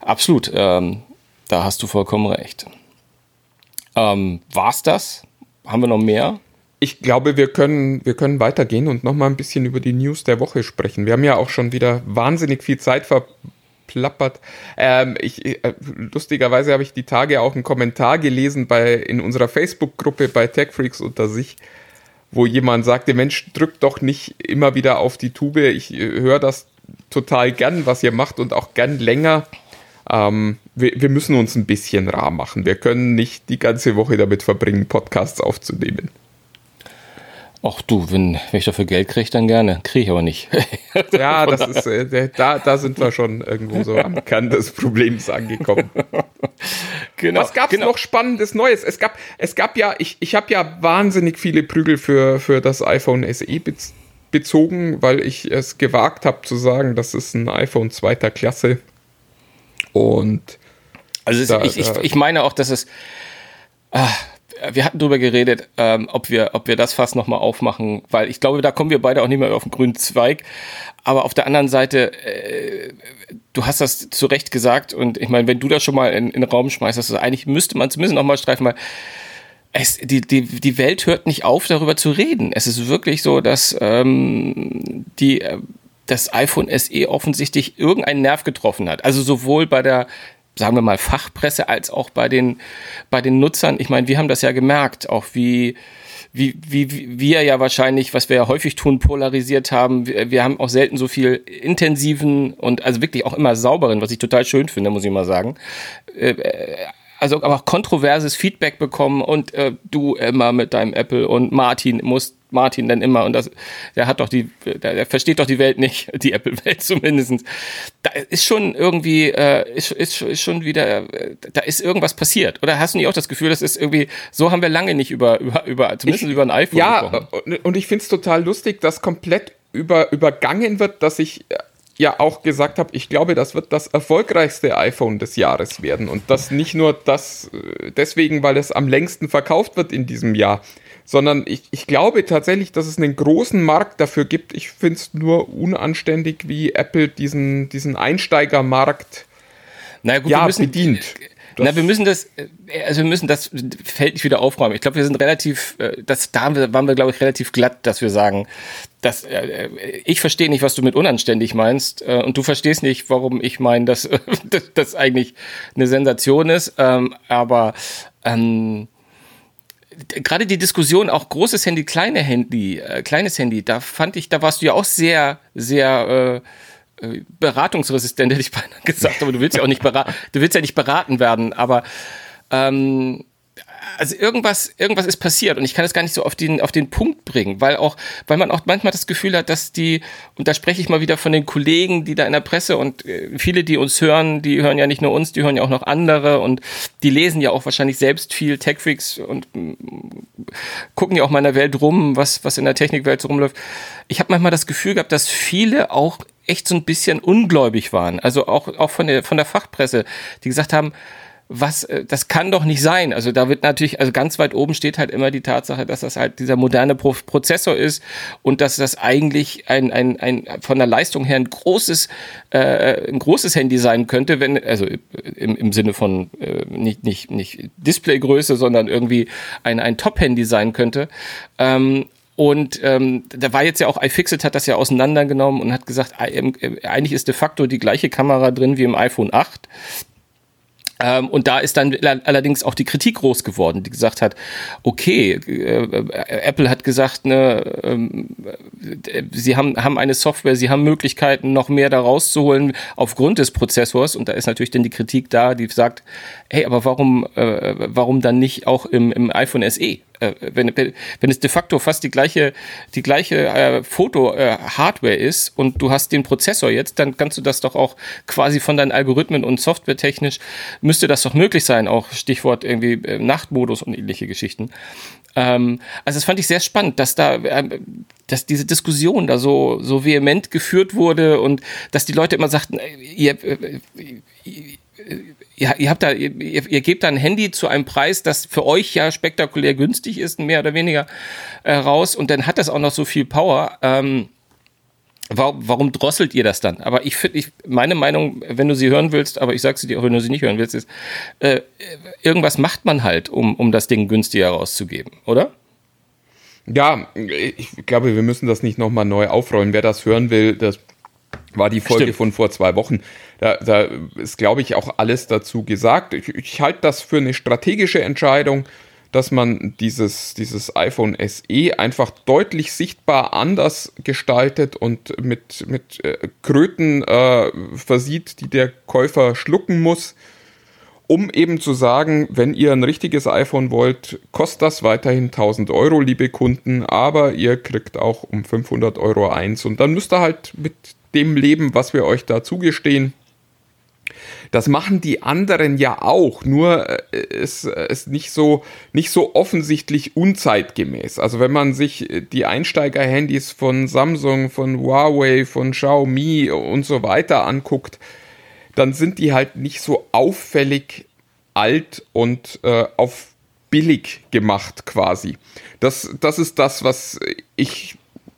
absolut, ähm, da hast du vollkommen recht. Ähm, war's das? Haben wir noch mehr? Ich glaube, wir können, wir können weitergehen und noch mal ein bisschen über die News der Woche sprechen. Wir haben ja auch schon wieder wahnsinnig viel Zeit verbracht plappert. Ähm, ich, äh, lustigerweise habe ich die Tage auch einen Kommentar gelesen bei, in unserer Facebook-Gruppe bei TechFreaks unter sich, wo jemand sagte, Mensch, drückt doch nicht immer wieder auf die Tube. Ich äh, höre das total gern, was ihr macht und auch gern länger. Ähm, wir, wir müssen uns ein bisschen rar machen. Wir können nicht die ganze Woche damit verbringen, Podcasts aufzunehmen. Ach du, wenn, wenn ich dafür Geld kriege, dann gerne. Kriege ich aber nicht. ja, das ist, äh, da, da sind wir schon irgendwo so am Kern des Problems angekommen. Genau, Was gab es genau. noch Spannendes Neues? Es gab, es gab ja, ich, ich habe ja wahnsinnig viele Prügel für, für das iPhone SE bezogen, weil ich es gewagt habe zu sagen, das ist ein iPhone zweiter Klasse. Und also da, ich, ich, ich meine auch, dass es. Ah, wir hatten darüber geredet, ähm, ob wir, ob wir das Fass nochmal aufmachen, weil ich glaube, da kommen wir beide auch nicht mehr auf den grünen Zweig. Aber auf der anderen Seite, äh, du hast das zu Recht gesagt und ich meine, wenn du das schon mal in, in den Raum schmeißt, also eigentlich müsste man zumindest nochmal streifen, weil es, die, die, die Welt hört nicht auf, darüber zu reden. Es ist wirklich so, dass ähm, die, äh, das iPhone SE offensichtlich irgendeinen Nerv getroffen hat. Also sowohl bei der sagen wir mal, Fachpresse als auch bei den, bei den Nutzern. Ich meine, wir haben das ja gemerkt, auch wie, wie, wie, wir ja wahrscheinlich, was wir ja häufig tun, polarisiert haben. Wir, wir haben auch selten so viel intensiven und also wirklich auch immer sauberen, was ich total schön finde, muss ich mal sagen. Äh, äh, also aber auch kontroverses Feedback bekommen und äh, du immer mit deinem Apple und Martin musst Martin denn immer und das, der hat doch die, der, der versteht doch die Welt nicht, die Apple-Welt zumindestens. Da ist schon irgendwie, äh, ist, ist, ist schon wieder, äh, da ist irgendwas passiert. Oder hast du nicht auch das Gefühl, das ist irgendwie, so haben wir lange nicht über, über, über zumindest ich, über ein iPhone ja, gesprochen. Ja, und ich finde es total lustig, dass komplett über, übergangen wird, dass ich äh, ja auch gesagt habe, ich glaube, das wird das erfolgreichste iPhone des Jahres werden. Und das nicht nur das äh, deswegen, weil es am längsten verkauft wird in diesem Jahr, sondern ich, ich glaube tatsächlich, dass es einen großen Markt dafür gibt. Ich finde es nur unanständig, wie Apple diesen, diesen Einsteigermarkt naja, gut, ja, müssen, bedient. Na, wir müssen das, also wir müssen das Feld nicht wieder aufräumen. Ich glaube, wir sind relativ, äh, das, da waren wir, glaube ich, relativ glatt, dass wir sagen, dass äh, ich verstehe nicht, was du mit unanständig meinst, äh, und du verstehst nicht, warum ich meine, dass das eigentlich eine Sensation ist. Ähm, aber ähm, gerade die Diskussion auch großes Handy, kleine Handy, äh, kleines Handy, da fand ich, da warst du ja auch sehr, sehr äh, äh beratungsresistent, hätte ich beinahe gesagt, aber du willst ja auch nicht beraten, du willst ja nicht beraten werden, aber ähm, also irgendwas, irgendwas ist passiert und ich kann es gar nicht so auf den, auf den Punkt bringen, weil auch, weil man auch manchmal das Gefühl hat, dass die, und da spreche ich mal wieder von den Kollegen, die da in der Presse und äh, viele, die uns hören, die hören ja nicht nur uns, die hören ja auch noch andere und die lesen ja auch wahrscheinlich selbst viel Techfreaks und mm, gucken ja auch mal in der Welt rum, was, was in der Technikwelt so rumläuft. Ich habe manchmal das Gefühl gehabt, dass viele auch echt so ein bisschen ungläubig waren. Also auch, auch von der, von der Fachpresse, die gesagt haben, was, äh, das kann doch nicht sein. Also da wird natürlich, also ganz weit oben steht halt immer die Tatsache, dass das halt dieser moderne Pro Prozessor ist und dass das eigentlich ein, ein, ein von der Leistung her ein großes, äh, ein großes Handy sein könnte, wenn, also im, im Sinne von äh, nicht, nicht, nicht Displaygröße, sondern irgendwie ein, ein Top-Handy sein könnte. Ähm, und ähm, da war jetzt ja auch iFixit hat das ja auseinandergenommen und hat gesagt, eigentlich ist de facto die gleiche Kamera drin wie im iPhone 8. Ähm, und da ist dann allerdings auch die Kritik groß geworden, die gesagt hat, okay, äh, Apple hat gesagt, ne, ähm, sie haben, haben eine Software, sie haben Möglichkeiten, noch mehr da rauszuholen aufgrund des Prozessors. Und da ist natürlich dann die Kritik da, die sagt, hey, aber warum, äh, warum dann nicht auch im, im iPhone SE? Äh, wenn, wenn es de facto fast die gleiche, die gleiche äh, Foto-Hardware äh, ist und du hast den Prozessor jetzt, dann kannst du das doch auch quasi von deinen Algorithmen und softwaretechnisch müsste das doch möglich sein, auch Stichwort irgendwie äh, Nachtmodus und ähnliche Geschichten. Ähm, also das fand ich sehr spannend, dass da, äh, dass diese Diskussion da so, so vehement geführt wurde und dass die Leute immer sagten, äh, ihr, ihr, ihr habt da, ihr, ihr gebt da ein Handy zu einem Preis, das für euch ja spektakulär günstig ist, mehr oder weniger äh, raus und dann hat das auch noch so viel Power. Ähm, warum, warum drosselt ihr das dann? Aber ich finde, ich, meine Meinung, wenn du sie hören willst, aber ich sage sie dir auch, wenn du sie nicht hören willst, ist, äh, irgendwas macht man halt, um, um das Ding günstiger rauszugeben, oder? Ja, ich glaube, wir müssen das nicht nochmal neu aufrollen. Wer das hören will, das war die Folge Stimmt. von vor zwei Wochen. Da, da ist, glaube ich, auch alles dazu gesagt. Ich, ich halte das für eine strategische Entscheidung, dass man dieses, dieses iPhone SE einfach deutlich sichtbar anders gestaltet und mit, mit äh, Kröten äh, versieht, die der Käufer schlucken muss, um eben zu sagen, wenn ihr ein richtiges iPhone wollt, kostet das weiterhin 1000 Euro, liebe Kunden, aber ihr kriegt auch um 500 Euro eins und dann müsst ihr halt mit dem Leben, was wir euch da zugestehen. Das machen die anderen ja auch, nur äh, ist es nicht so nicht so offensichtlich unzeitgemäß. Also wenn man sich die Einsteiger-Handys von Samsung, von Huawei, von Xiaomi und so weiter anguckt, dann sind die halt nicht so auffällig alt und äh, auf billig gemacht quasi. Das, das ist das, was ich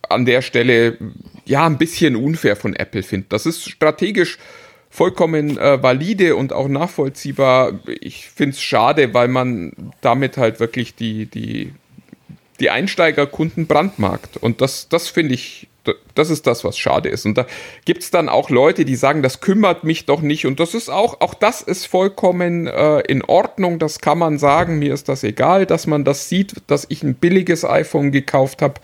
an der Stelle ja ein bisschen unfair von Apple finde. Das ist strategisch vollkommen äh, valide und auch nachvollziehbar. Ich finde es schade, weil man damit halt wirklich die, die, die Einsteigerkunden brandmarkt. Und das, das finde ich, das ist das, was schade ist. Und da gibt es dann auch Leute, die sagen, das kümmert mich doch nicht. Und das ist auch, auch das ist vollkommen äh, in Ordnung. Das kann man sagen. Mir ist das egal, dass man das sieht, dass ich ein billiges iPhone gekauft habe.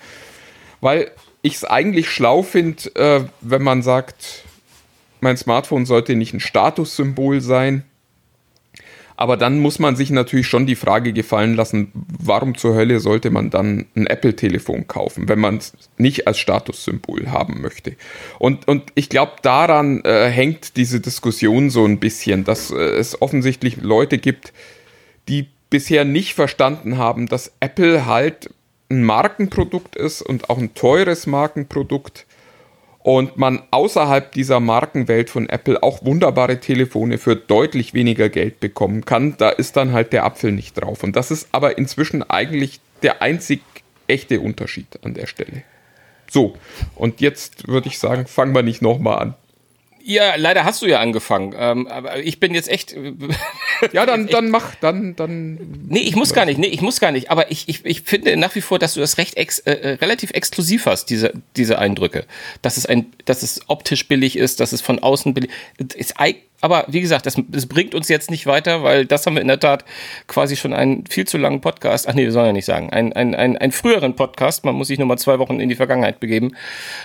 Weil ich es eigentlich schlau finde, äh, wenn man sagt, mein Smartphone sollte nicht ein Statussymbol sein. Aber dann muss man sich natürlich schon die Frage gefallen lassen, warum zur Hölle sollte man dann ein Apple-Telefon kaufen, wenn man es nicht als Statussymbol haben möchte. Und, und ich glaube, daran äh, hängt diese Diskussion so ein bisschen, dass äh, es offensichtlich Leute gibt, die bisher nicht verstanden haben, dass Apple halt ein Markenprodukt ist und auch ein teures Markenprodukt und man außerhalb dieser Markenwelt von Apple auch wunderbare Telefone für deutlich weniger Geld bekommen kann. Da ist dann halt der Apfel nicht drauf. Und das ist aber inzwischen eigentlich der einzig echte Unterschied an der Stelle. So, und jetzt würde ich sagen, fangen wir nicht nochmal an. Ja, leider hast du ja angefangen. Ähm, aber ich bin jetzt echt. ja, dann, echt, dann mach, dann, dann. Nee, ich muss gar nicht, nee, ich muss gar nicht. Aber ich, ich, ich finde nach wie vor, dass du das recht ex, äh, äh, relativ exklusiv hast, diese, diese Eindrücke. Dass es ein, dass es optisch billig ist, dass es von außen billig ist. Aber wie gesagt, das, das, bringt uns jetzt nicht weiter, weil das haben wir in der Tat quasi schon einen viel zu langen Podcast, ach nee, wir sollen ja nicht sagen, einen, einen, einen, einen früheren Podcast, man muss sich nur mal zwei Wochen in die Vergangenheit begeben,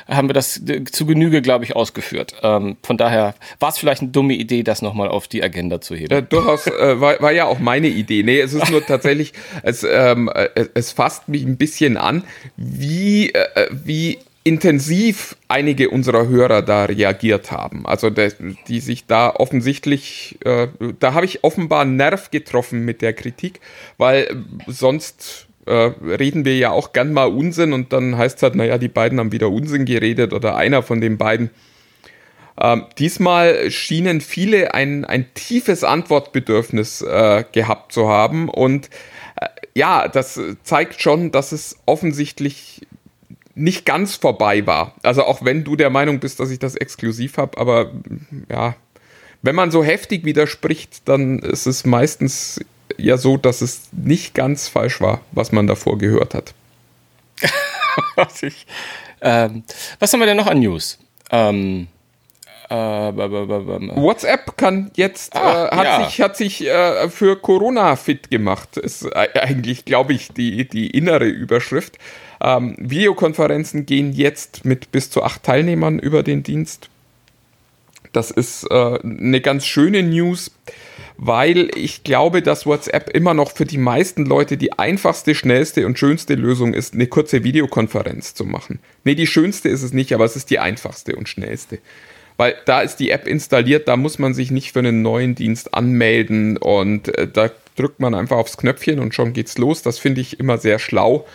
haben wir das zu Genüge, glaube ich, ausgeführt. Ähm, von daher war es vielleicht eine dumme Idee, das nochmal auf die Agenda zu heben. Ja, durchaus äh, war, war ja auch meine Idee. Nee, es ist nur tatsächlich, es, ähm, äh, es fasst mich ein bisschen an, wie, äh, wie intensiv einige unserer Hörer da reagiert haben. Also der, die sich da offensichtlich, äh, da habe ich offenbar einen Nerv getroffen mit der Kritik, weil sonst äh, reden wir ja auch gern mal Unsinn und dann heißt es halt, naja, die beiden haben wieder Unsinn geredet oder einer von den beiden. Ähm, diesmal schienen viele ein, ein tiefes Antwortbedürfnis äh, gehabt zu haben und äh, ja, das zeigt schon, dass es offensichtlich nicht ganz vorbei war. Also auch wenn du der Meinung bist, dass ich das exklusiv habe, aber ja, wenn man so heftig widerspricht, dann ist es meistens ja so, dass es nicht ganz falsch war, was man davor gehört hat. was, ich, ähm, was haben wir denn noch an News? Ähm, äh, WhatsApp kann jetzt ah, äh, hat ja. sich hat sich äh, für Corona fit gemacht. Ist eigentlich, glaube ich, die die innere Überschrift. Ähm, Videokonferenzen gehen jetzt mit bis zu acht Teilnehmern über den Dienst. Das ist äh, eine ganz schöne News, weil ich glaube, dass WhatsApp immer noch für die meisten Leute die einfachste, schnellste und schönste Lösung ist, eine kurze Videokonferenz zu machen. Nee, die schönste ist es nicht, aber es ist die einfachste und schnellste. Weil da ist die App installiert, da muss man sich nicht für einen neuen Dienst anmelden und äh, da drückt man einfach aufs Knöpfchen und schon geht's los. Das finde ich immer sehr schlau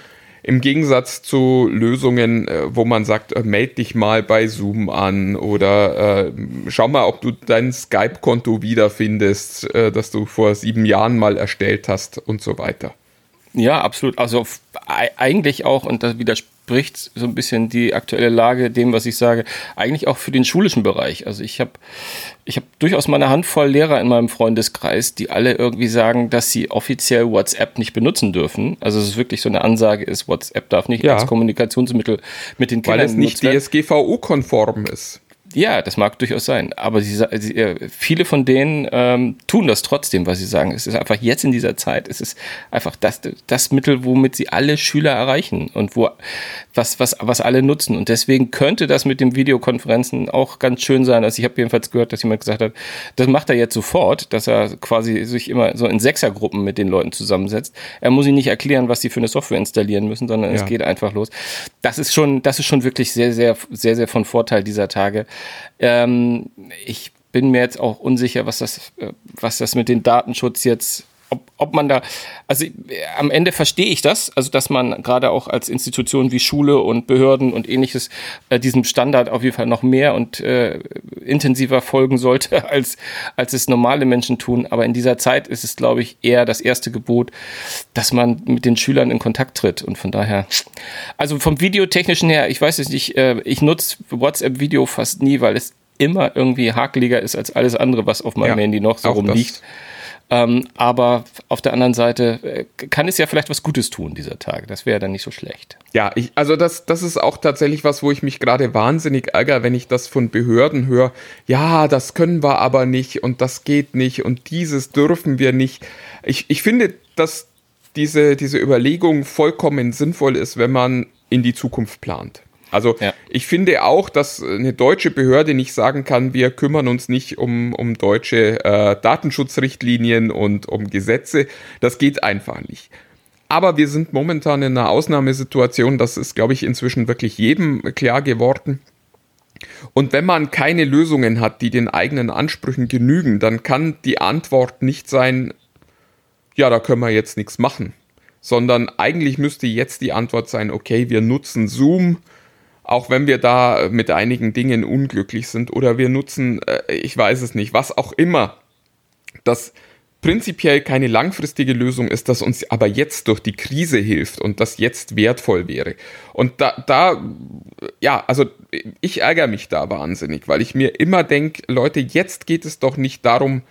im Gegensatz zu Lösungen, äh, wo man sagt, äh, meld dich mal bei Zoom an oder äh, schau mal, ob du dein Skype-Konto wiederfindest, äh, das du vor sieben Jahren mal erstellt hast und so weiter. Ja, absolut. Also eigentlich auch, und das widerspricht so ein bisschen die aktuelle Lage dem, was ich sage, eigentlich auch für den schulischen Bereich. Also ich habe ich hab durchaus mal eine Handvoll Lehrer in meinem Freundeskreis, die alle irgendwie sagen, dass sie offiziell WhatsApp nicht benutzen dürfen. Also es ist wirklich so eine Ansage ist, WhatsApp darf nicht ja. als Kommunikationsmittel mit den Kindern Weil es nicht DSGVO-konform ist. Ja, das mag durchaus sein. Aber sie, sie, äh, viele von denen ähm, tun das trotzdem, weil sie sagen, es ist einfach jetzt in dieser Zeit, es ist einfach das, das Mittel, womit sie alle Schüler erreichen und wo was, was, was alle nutzen. Und deswegen könnte das mit den Videokonferenzen auch ganz schön sein. Also ich habe jedenfalls gehört, dass jemand gesagt hat, das macht er jetzt sofort, dass er quasi sich immer so in Sechsergruppen mit den Leuten zusammensetzt. Er muss ihnen nicht erklären, was sie für eine Software installieren müssen, sondern ja. es geht einfach los. Das ist schon, das ist schon wirklich sehr, sehr, sehr, sehr von Vorteil dieser Tage. Ähm, ich bin mir jetzt auch unsicher, was das, äh, was das mit dem Datenschutz jetzt ob, ob man da, also äh, am Ende verstehe ich das, also dass man gerade auch als Institution wie Schule und Behörden und ähnliches äh, diesem Standard auf jeden Fall noch mehr und äh, intensiver folgen sollte, als, als es normale Menschen tun. Aber in dieser Zeit ist es, glaube ich, eher das erste Gebot, dass man mit den Schülern in Kontakt tritt. Und von daher, also vom Videotechnischen her, ich weiß es nicht, äh, ich nutze WhatsApp-Video fast nie, weil es immer irgendwie hakeliger ist als alles andere, was auf meinem ja, Handy noch so rumliegt. Das ähm, aber auf der anderen Seite äh, kann es ja vielleicht was Gutes tun dieser Tage. Das wäre dann nicht so schlecht. Ja, ich, also das, das ist auch tatsächlich was, wo ich mich gerade wahnsinnig ärgere, wenn ich das von Behörden höre. Ja, das können wir aber nicht und das geht nicht und dieses dürfen wir nicht. Ich, ich finde, dass diese, diese Überlegung vollkommen sinnvoll ist, wenn man in die Zukunft plant. Also ja. ich finde auch, dass eine deutsche Behörde nicht sagen kann, wir kümmern uns nicht um, um deutsche äh, Datenschutzrichtlinien und um Gesetze. Das geht einfach nicht. Aber wir sind momentan in einer Ausnahmesituation, das ist, glaube ich, inzwischen wirklich jedem klar geworden. Und wenn man keine Lösungen hat, die den eigenen Ansprüchen genügen, dann kann die Antwort nicht sein, ja, da können wir jetzt nichts machen, sondern eigentlich müsste jetzt die Antwort sein, okay, wir nutzen Zoom, auch wenn wir da mit einigen Dingen unglücklich sind oder wir nutzen, äh, ich weiß es nicht, was auch immer, das prinzipiell keine langfristige Lösung ist, das uns aber jetzt durch die Krise hilft und das jetzt wertvoll wäre. Und da, da ja, also ich ärgere mich da wahnsinnig, weil ich mir immer denke, Leute, jetzt geht es doch nicht darum,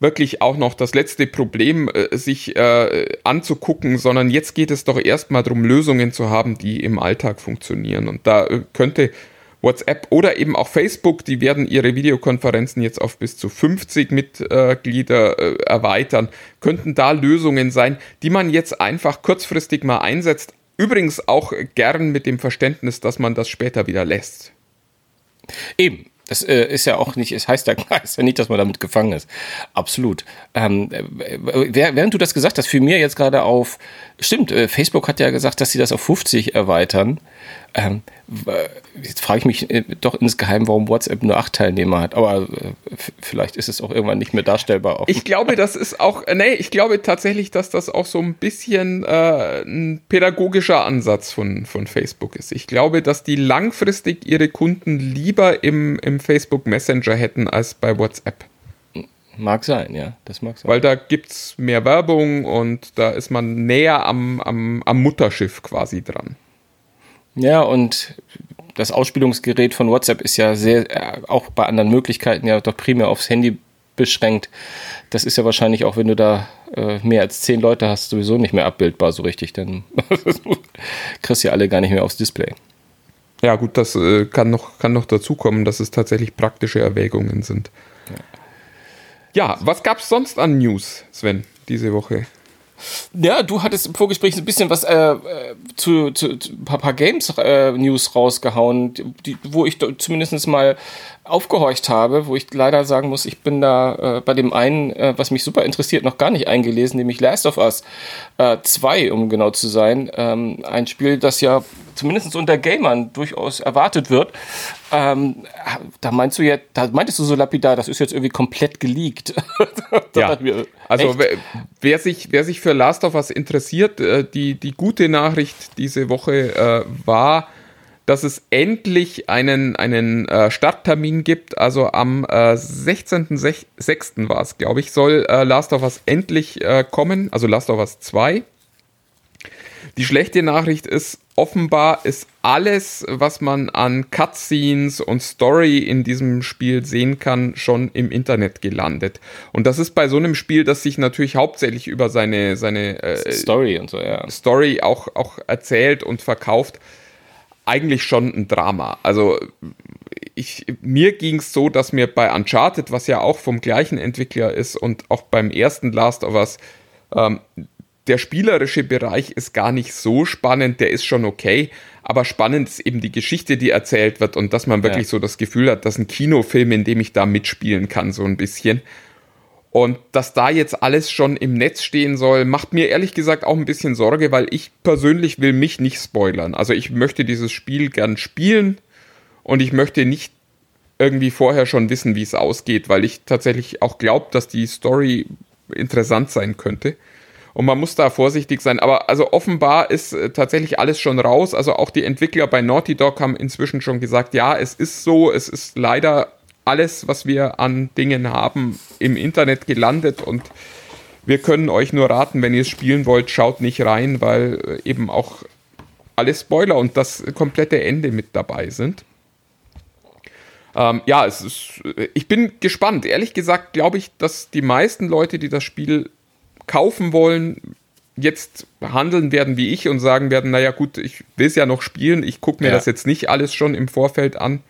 wirklich auch noch das letzte Problem äh, sich äh, anzugucken, sondern jetzt geht es doch erstmal darum, Lösungen zu haben, die im Alltag funktionieren. Und da äh, könnte WhatsApp oder eben auch Facebook, die werden ihre Videokonferenzen jetzt auf bis zu 50 Mitglieder äh, erweitern, könnten da Lösungen sein, die man jetzt einfach kurzfristig mal einsetzt. Übrigens auch gern mit dem Verständnis, dass man das später wieder lässt. Eben, das äh, ist ja auch nicht, es heißt ja, heißt ja nicht, dass man damit gefangen ist. Absolut. Ähm, äh, während du das gesagt hast, fiel mir jetzt gerade auf, stimmt, äh, Facebook hat ja gesagt, dass sie das auf 50 erweitern. Ähm, jetzt frage ich mich äh, doch insgeheim, warum WhatsApp nur acht Teilnehmer hat. Aber äh, vielleicht ist es auch irgendwann nicht mehr darstellbar. Ich glaube, das ist auch, äh, nee, ich glaube tatsächlich, dass das auch so ein bisschen äh, ein pädagogischer Ansatz von, von Facebook ist. Ich glaube, dass die langfristig ihre Kunden lieber im, im Facebook Messenger hätten als bei WhatsApp. Mag sein, ja, das mag sein. Weil da gibt es mehr Werbung und da ist man näher am, am, am Mutterschiff quasi dran. Ja, und das Ausspielungsgerät von WhatsApp ist ja sehr, äh, auch bei anderen Möglichkeiten ja doch primär aufs Handy beschränkt. Das ist ja wahrscheinlich auch, wenn du da äh, mehr als zehn Leute hast, sowieso nicht mehr abbildbar so richtig. Dann kriegst du ja alle gar nicht mehr aufs Display. Ja, gut, das äh, kann noch, kann noch dazu kommen, dass es tatsächlich praktische Erwägungen sind. Ja, ja was gab es sonst an News, Sven, diese Woche? Ja, du hattest im Vorgespräch ein bisschen was äh, äh zu, zu, zu ein paar, paar Games-News äh, rausgehauen, die, wo ich zumindest mal aufgehorcht habe, wo ich leider sagen muss, ich bin da äh, bei dem einen, äh, was mich super interessiert, noch gar nicht eingelesen, nämlich Last of Us 2, äh, um genau zu sein. Ähm, ein Spiel, das ja zumindest unter Gamern durchaus erwartet wird. Ähm, da meinst du ja, da meintest du so lapidar, das ist jetzt irgendwie komplett geleakt. ja. Wir, also wer, wer, sich, wer sich für Last of Us interessiert, äh, die, die gute Nachricht diese Woche äh, war, dass es endlich einen, einen äh, Starttermin gibt. Also am äh, 16.06. war es, glaube ich, soll äh, Last of Us endlich äh, kommen, also Last of Us 2. Die schlechte Nachricht ist, offenbar ist alles, was man an Cutscenes und Story in diesem Spiel sehen kann, schon im Internet gelandet. Und das ist bei so einem Spiel, das sich natürlich hauptsächlich über seine, seine äh, Story und so, ja. Story auch, auch erzählt und verkauft, eigentlich schon ein Drama. Also ich, mir ging es so, dass mir bei Uncharted, was ja auch vom gleichen Entwickler ist und auch beim ersten Last of Us, ähm, der spielerische Bereich ist gar nicht so spannend, der ist schon okay, aber spannend ist eben die Geschichte, die erzählt wird und dass man wirklich ja. so das Gefühl hat, dass ein Kinofilm, in dem ich da mitspielen kann, so ein bisschen. Und dass da jetzt alles schon im Netz stehen soll, macht mir ehrlich gesagt auch ein bisschen Sorge, weil ich persönlich will mich nicht spoilern. Also ich möchte dieses Spiel gern spielen und ich möchte nicht irgendwie vorher schon wissen, wie es ausgeht, weil ich tatsächlich auch glaube, dass die Story interessant sein könnte. Und man muss da vorsichtig sein. Aber also offenbar ist äh, tatsächlich alles schon raus. Also auch die Entwickler bei Naughty Dog haben inzwischen schon gesagt, ja, es ist so, es ist leider alles, was wir an Dingen haben, im Internet gelandet und wir können euch nur raten, wenn ihr es spielen wollt, schaut nicht rein, weil äh, eben auch alle Spoiler und das komplette Ende mit dabei sind. Ähm, ja, es ist, äh, ich bin gespannt. Ehrlich gesagt glaube ich, dass die meisten Leute, die das Spiel kaufen wollen, jetzt handeln werden wie ich und sagen werden, naja gut, ich will es ja noch spielen, ich gucke mir ja. das jetzt nicht alles schon im Vorfeld an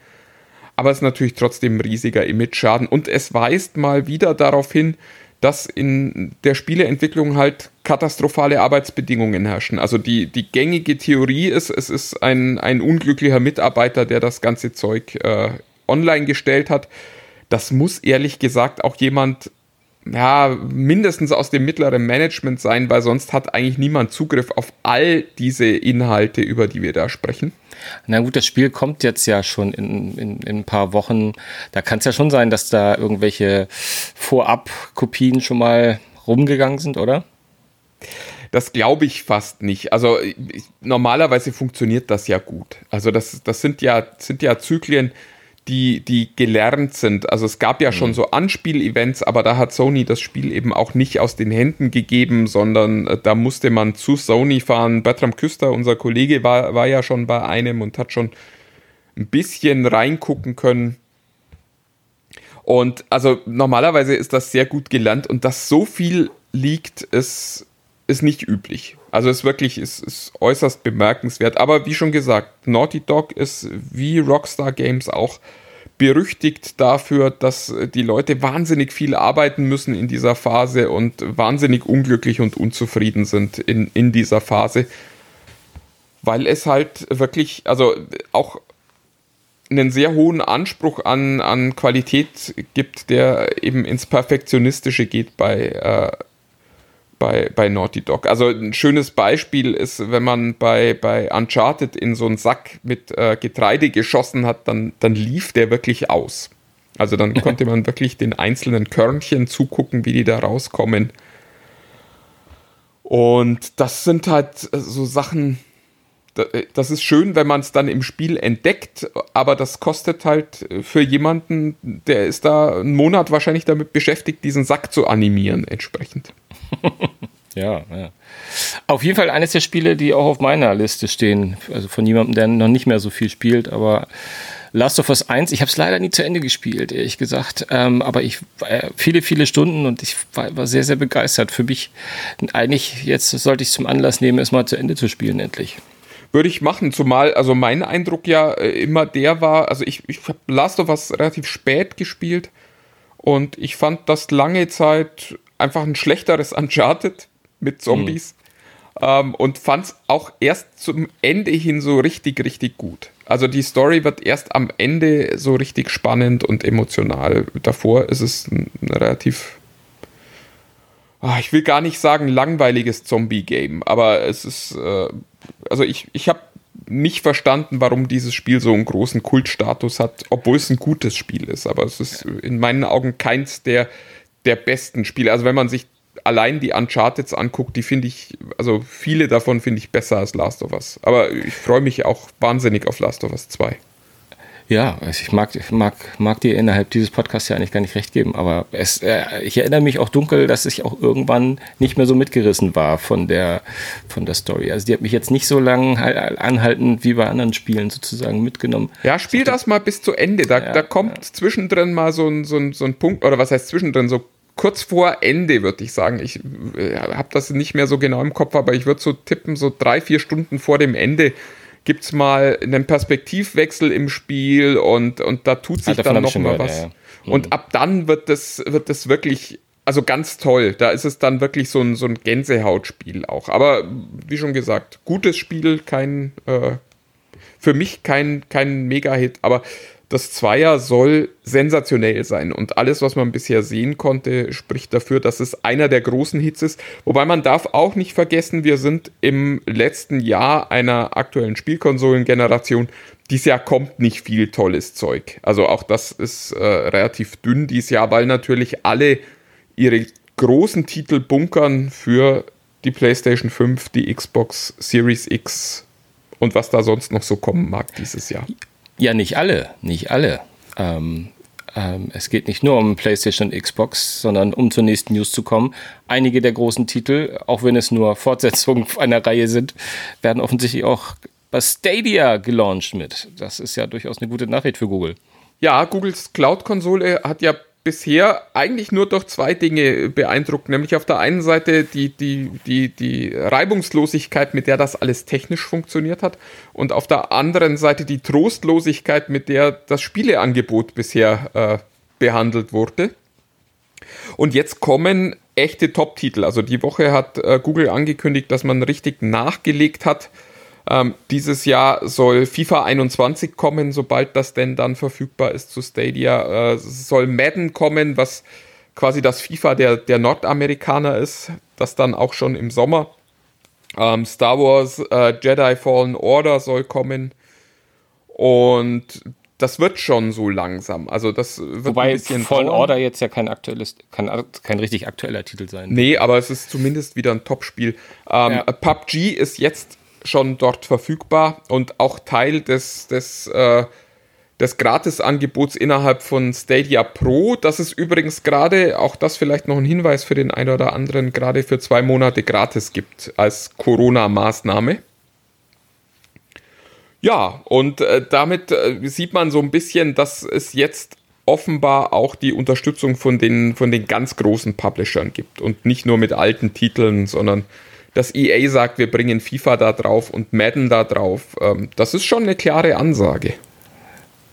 aber es ist natürlich trotzdem ein riesiger Image-Schaden und es weist mal wieder darauf hin, dass in der Spieleentwicklung halt katastrophale Arbeitsbedingungen herrschen. Also die, die gängige Theorie ist, es ist ein, ein unglücklicher Mitarbeiter, der das ganze Zeug äh, online gestellt hat. Das muss ehrlich gesagt auch jemand ja, mindestens aus dem mittleren Management sein, weil sonst hat eigentlich niemand Zugriff auf all diese Inhalte, über die wir da sprechen. Na gut, das Spiel kommt jetzt ja schon in, in, in ein paar Wochen. Da kann es ja schon sein, dass da irgendwelche Vorab-Kopien schon mal rumgegangen sind, oder? Das glaube ich fast nicht. Also ich, normalerweise funktioniert das ja gut. Also das, das sind ja, sind ja Zyklen, die, die gelernt sind. Also es gab ja schon mhm. so Anspiel-Events, aber da hat Sony das Spiel eben auch nicht aus den Händen gegeben, sondern äh, da musste man zu Sony fahren. Bertram Küster, unser Kollege, war, war ja schon bei einem und hat schon ein bisschen reingucken können. Und also normalerweise ist das sehr gut gelernt und dass so viel liegt, ist, ist nicht üblich. Also es wirklich ist, ist äußerst bemerkenswert. Aber wie schon gesagt, Naughty Dog ist wie Rockstar Games auch berüchtigt dafür, dass die Leute wahnsinnig viel arbeiten müssen in dieser Phase und wahnsinnig unglücklich und unzufrieden sind in, in dieser Phase. Weil es halt wirklich, also auch einen sehr hohen Anspruch an, an Qualität gibt, der eben ins Perfektionistische geht bei, äh, bei, bei Naughty Dog. Also ein schönes Beispiel ist, wenn man bei, bei Uncharted in so einen Sack mit äh, Getreide geschossen hat, dann, dann lief der wirklich aus. Also dann konnte man wirklich den einzelnen Körnchen zugucken, wie die da rauskommen. Und das sind halt so Sachen, das ist schön, wenn man es dann im Spiel entdeckt, aber das kostet halt für jemanden, der ist da einen Monat wahrscheinlich damit beschäftigt, diesen Sack zu animieren entsprechend. ja, ja. Auf jeden Fall eines der Spiele, die auch auf meiner Liste stehen, also von jemandem, der noch nicht mehr so viel spielt, aber Last of Us 1, ich habe es leider nie zu Ende gespielt, ehrlich gesagt, ähm, aber ich äh, viele, viele Stunden und ich war, war, sehr, sehr begeistert. Für mich eigentlich, jetzt sollte ich es zum Anlass nehmen, es mal zu Ende zu spielen, endlich. Würde ich machen, zumal, also mein Eindruck ja äh, immer der war, also ich, ich habe Last of Us relativ spät gespielt und ich fand das lange Zeit einfach ein schlechteres Uncharted mit Zombies mhm. ähm, und fand es auch erst zum Ende hin so richtig, richtig gut. Also die Story wird erst am Ende so richtig spannend und emotional. Davor ist es ein, ein relativ oh, ich will gar nicht sagen langweiliges Zombie-Game, aber es ist, äh, also ich, ich habe nicht verstanden, warum dieses Spiel so einen großen Kultstatus hat, obwohl es ein gutes Spiel ist. Aber es ist in meinen Augen keins der, der besten Spiele. Also wenn man sich allein die Uncharted anguckt, die finde ich, also viele davon finde ich besser als Last of Us. Aber ich freue mich auch wahnsinnig auf Last of Us 2. Ja, also ich mag, mag, mag dir innerhalb dieses Podcasts ja eigentlich gar nicht recht geben, aber es, äh, ich erinnere mich auch dunkel, dass ich auch irgendwann nicht mehr so mitgerissen war von der, von der Story. Also die hat mich jetzt nicht so lange halt anhaltend wie bei anderen Spielen sozusagen mitgenommen. Ja, spiel das mal bis zu Ende. Da, ja, da kommt ja. zwischendrin mal so ein, so, ein, so ein Punkt, oder was heißt zwischendrin, so kurz vor Ende, würde ich sagen. Ich äh, habe das nicht mehr so genau im Kopf, aber ich würde so tippen, so drei, vier Stunden vor dem Ende gibt es mal einen Perspektivwechsel im Spiel und, und da tut sich ah, dann noch mal was. Ja, ja. Mhm. Und ab dann wird das, wird das wirklich, also ganz toll. Da ist es dann wirklich so ein, so ein Gänsehautspiel auch. Aber wie schon gesagt, gutes Spiel, kein, äh, für mich kein, kein Mega-Hit, aber das Zweier soll sensationell sein und alles, was man bisher sehen konnte, spricht dafür, dass es einer der großen Hits ist. Wobei man darf auch nicht vergessen, wir sind im letzten Jahr einer aktuellen Spielkonsolengeneration. Dieses Jahr kommt nicht viel tolles Zeug. Also auch das ist äh, relativ dünn dieses Jahr, weil natürlich alle ihre großen Titel bunkern für die PlayStation 5, die Xbox Series X und was da sonst noch so kommen mag dieses Jahr. Ja, nicht alle, nicht alle. Ähm, ähm, es geht nicht nur um PlayStation und Xbox, sondern um zur nächsten News zu kommen. Einige der großen Titel, auch wenn es nur Fortsetzungen einer Reihe sind, werden offensichtlich auch bei Stadia gelauncht mit. Das ist ja durchaus eine gute Nachricht für Google. Ja, Googles Cloud-Konsole hat ja bisher eigentlich nur durch zwei Dinge beeindruckt, nämlich auf der einen Seite die, die, die, die Reibungslosigkeit, mit der das alles technisch funktioniert hat, und auf der anderen Seite die Trostlosigkeit, mit der das Spieleangebot bisher äh, behandelt wurde. Und jetzt kommen echte Top-Titel. Also die Woche hat äh, Google angekündigt, dass man richtig nachgelegt hat ähm, dieses Jahr soll FIFA 21 kommen, sobald das denn dann verfügbar ist zu Stadia. Äh, soll Madden kommen, was quasi das FIFA der, der Nordamerikaner ist. Das dann auch schon im Sommer. Ähm, Star Wars äh, Jedi Fallen Order soll kommen. Und das wird schon so langsam. Also das wird Wobei ein bisschen Fallen. Order jetzt ja kein aktuelles, kein, kein richtig aktueller Titel sein. Nee, aber es ist zumindest wieder ein Top-Spiel. Ähm, ja. PUBG ist jetzt schon dort verfügbar und auch Teil des, des, äh, des Gratisangebots innerhalb von Stadia Pro. Das ist übrigens gerade, auch das vielleicht noch ein Hinweis für den einen oder anderen, gerade für zwei Monate gratis gibt als Corona-Maßnahme. Ja, und äh, damit äh, sieht man so ein bisschen, dass es jetzt offenbar auch die Unterstützung von den, von den ganz großen Publishern gibt und nicht nur mit alten Titeln, sondern dass EA sagt, wir bringen FIFA da drauf und Madden da drauf. Ähm, das ist schon eine klare Ansage.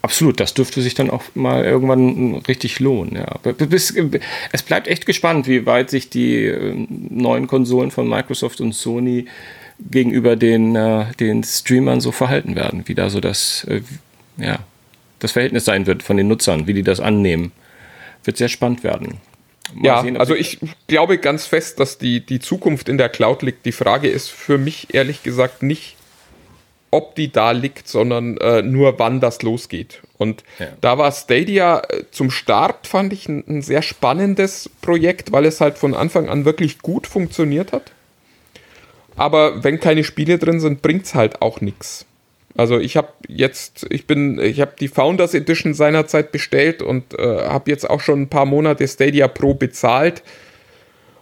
Absolut, das dürfte sich dann auch mal irgendwann richtig lohnen. Ja. Es bleibt echt gespannt, wie weit sich die ähm, neuen Konsolen von Microsoft und Sony gegenüber den, äh, den Streamern so verhalten werden, wie da so das, äh, ja, das Verhältnis sein wird von den Nutzern, wie die das annehmen. Wird sehr spannend werden. Mal ja, sehen, also ich glaube ganz fest, dass die, die Zukunft in der Cloud liegt. Die Frage ist für mich ehrlich gesagt nicht, ob die da liegt, sondern äh, nur wann das losgeht. Und ja. da war Stadia äh, zum Start, fand ich, ein, ein, sehr spannendes Projekt, weil es halt von Anfang an wirklich gut funktioniert hat. Aber wenn keine Spiele drin sind, bringt es halt auch nichts. Also ich habe jetzt, ich bin, ich habe die Founders Edition seinerzeit bestellt und äh, habe jetzt auch schon ein paar Monate Stadia Pro bezahlt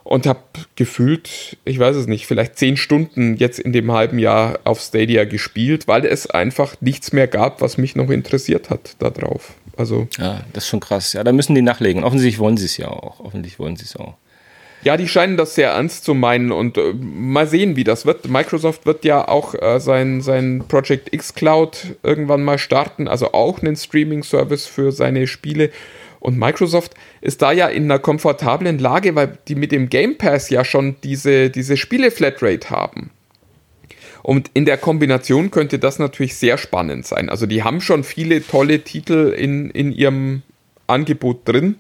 und habe gefühlt, ich weiß es nicht, vielleicht zehn Stunden jetzt in dem halben Jahr auf Stadia gespielt, weil es einfach nichts mehr gab, was mich noch interessiert hat da drauf. Also ja, das ist schon krass. Ja, da müssen die nachlegen. Offensichtlich wollen sie es ja auch. Offensichtlich wollen sie es auch. Ja, die scheinen das sehr ernst zu meinen und äh, mal sehen, wie das wird. Microsoft wird ja auch äh, sein, sein Project X Cloud irgendwann mal starten, also auch einen Streaming-Service für seine Spiele. Und Microsoft ist da ja in einer komfortablen Lage, weil die mit dem Game Pass ja schon diese, diese Spiele-Flatrate haben. Und in der Kombination könnte das natürlich sehr spannend sein. Also die haben schon viele tolle Titel in, in ihrem Angebot drin.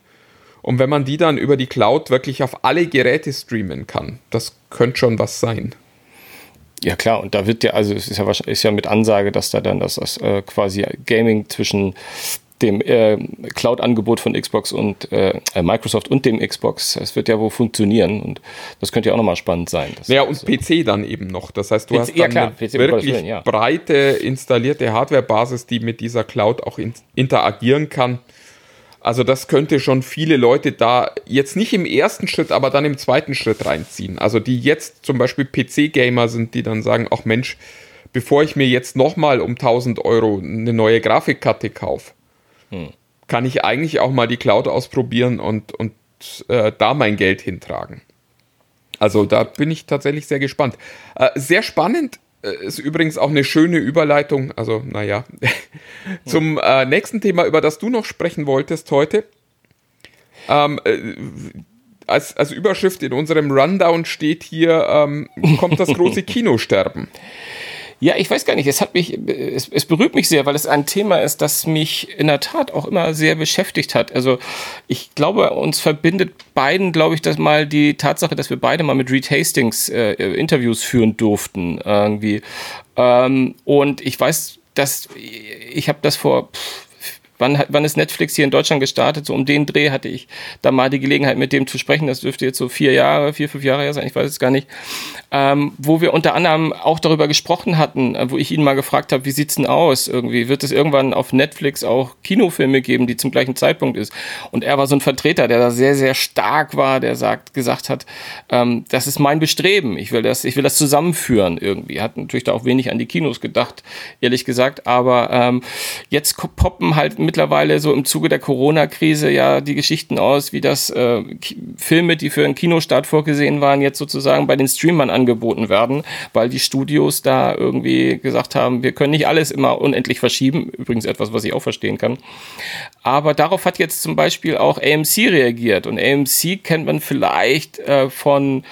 Und wenn man die dann über die Cloud wirklich auf alle Geräte streamen kann, das könnte schon was sein. Ja klar, und da wird ja, also es ist ja, ist ja mit Ansage, dass da dann das, das äh, quasi Gaming zwischen dem äh, Cloud-Angebot von Xbox und äh, äh Microsoft und dem Xbox, es wird ja wohl funktionieren und das könnte ja auch nochmal spannend sein. Ja, und so. PC dann eben noch. Das heißt, du PC, hast dann ja, klar, eine PC wirklich Willen, ja. breite installierte Hardware-Basis, die mit dieser Cloud auch in, interagieren kann. Also das könnte schon viele Leute da jetzt nicht im ersten Schritt, aber dann im zweiten Schritt reinziehen. Also die jetzt zum Beispiel PC-Gamer sind, die dann sagen, ach Mensch, bevor ich mir jetzt nochmal um 1000 Euro eine neue Grafikkarte kaufe, hm. kann ich eigentlich auch mal die Cloud ausprobieren und, und äh, da mein Geld hintragen. Also da bin ich tatsächlich sehr gespannt. Äh, sehr spannend ist übrigens auch eine schöne Überleitung, also naja, zum äh, nächsten Thema, über das du noch sprechen wolltest heute. Ähm, äh, als, als Überschrift in unserem Rundown steht hier, ähm, kommt das große Kinosterben. Ja, ich weiß gar nicht. Es hat mich, es, es berührt mich sehr, weil es ein Thema ist, das mich in der Tat auch immer sehr beschäftigt hat. Also ich glaube, uns verbindet beiden, glaube ich, dass mal die Tatsache, dass wir beide mal mit Reed Hastings äh, Interviews führen durften irgendwie. Ähm, und ich weiß, dass ich habe das vor pff, wann, wann ist Netflix hier in Deutschland gestartet? So um den Dreh hatte ich da mal die Gelegenheit, mit dem zu sprechen. Das dürfte jetzt so vier Jahre, vier, fünf Jahre her sein, ich weiß es gar nicht. Ähm, wo wir unter anderem auch darüber gesprochen hatten, äh, wo ich ihn mal gefragt habe, wie sieht's denn aus? Irgendwie wird es irgendwann auf Netflix auch Kinofilme geben, die zum gleichen Zeitpunkt ist? Und er war so ein Vertreter, der da sehr, sehr stark war, der sagt, gesagt hat, ähm, das ist mein Bestreben. Ich will das, ich will das zusammenführen irgendwie. Hat natürlich da auch wenig an die Kinos gedacht, ehrlich gesagt. Aber ähm, jetzt poppen halt mit mittlerweile so im Zuge der Corona-Krise ja die Geschichten aus, wie das äh, Filme, die für einen Kinostart vorgesehen waren, jetzt sozusagen bei den Streamern angeboten werden, weil die Studios da irgendwie gesagt haben, wir können nicht alles immer unendlich verschieben. Übrigens etwas, was ich auch verstehen kann. Aber darauf hat jetzt zum Beispiel auch AMC reagiert und AMC kennt man vielleicht äh, von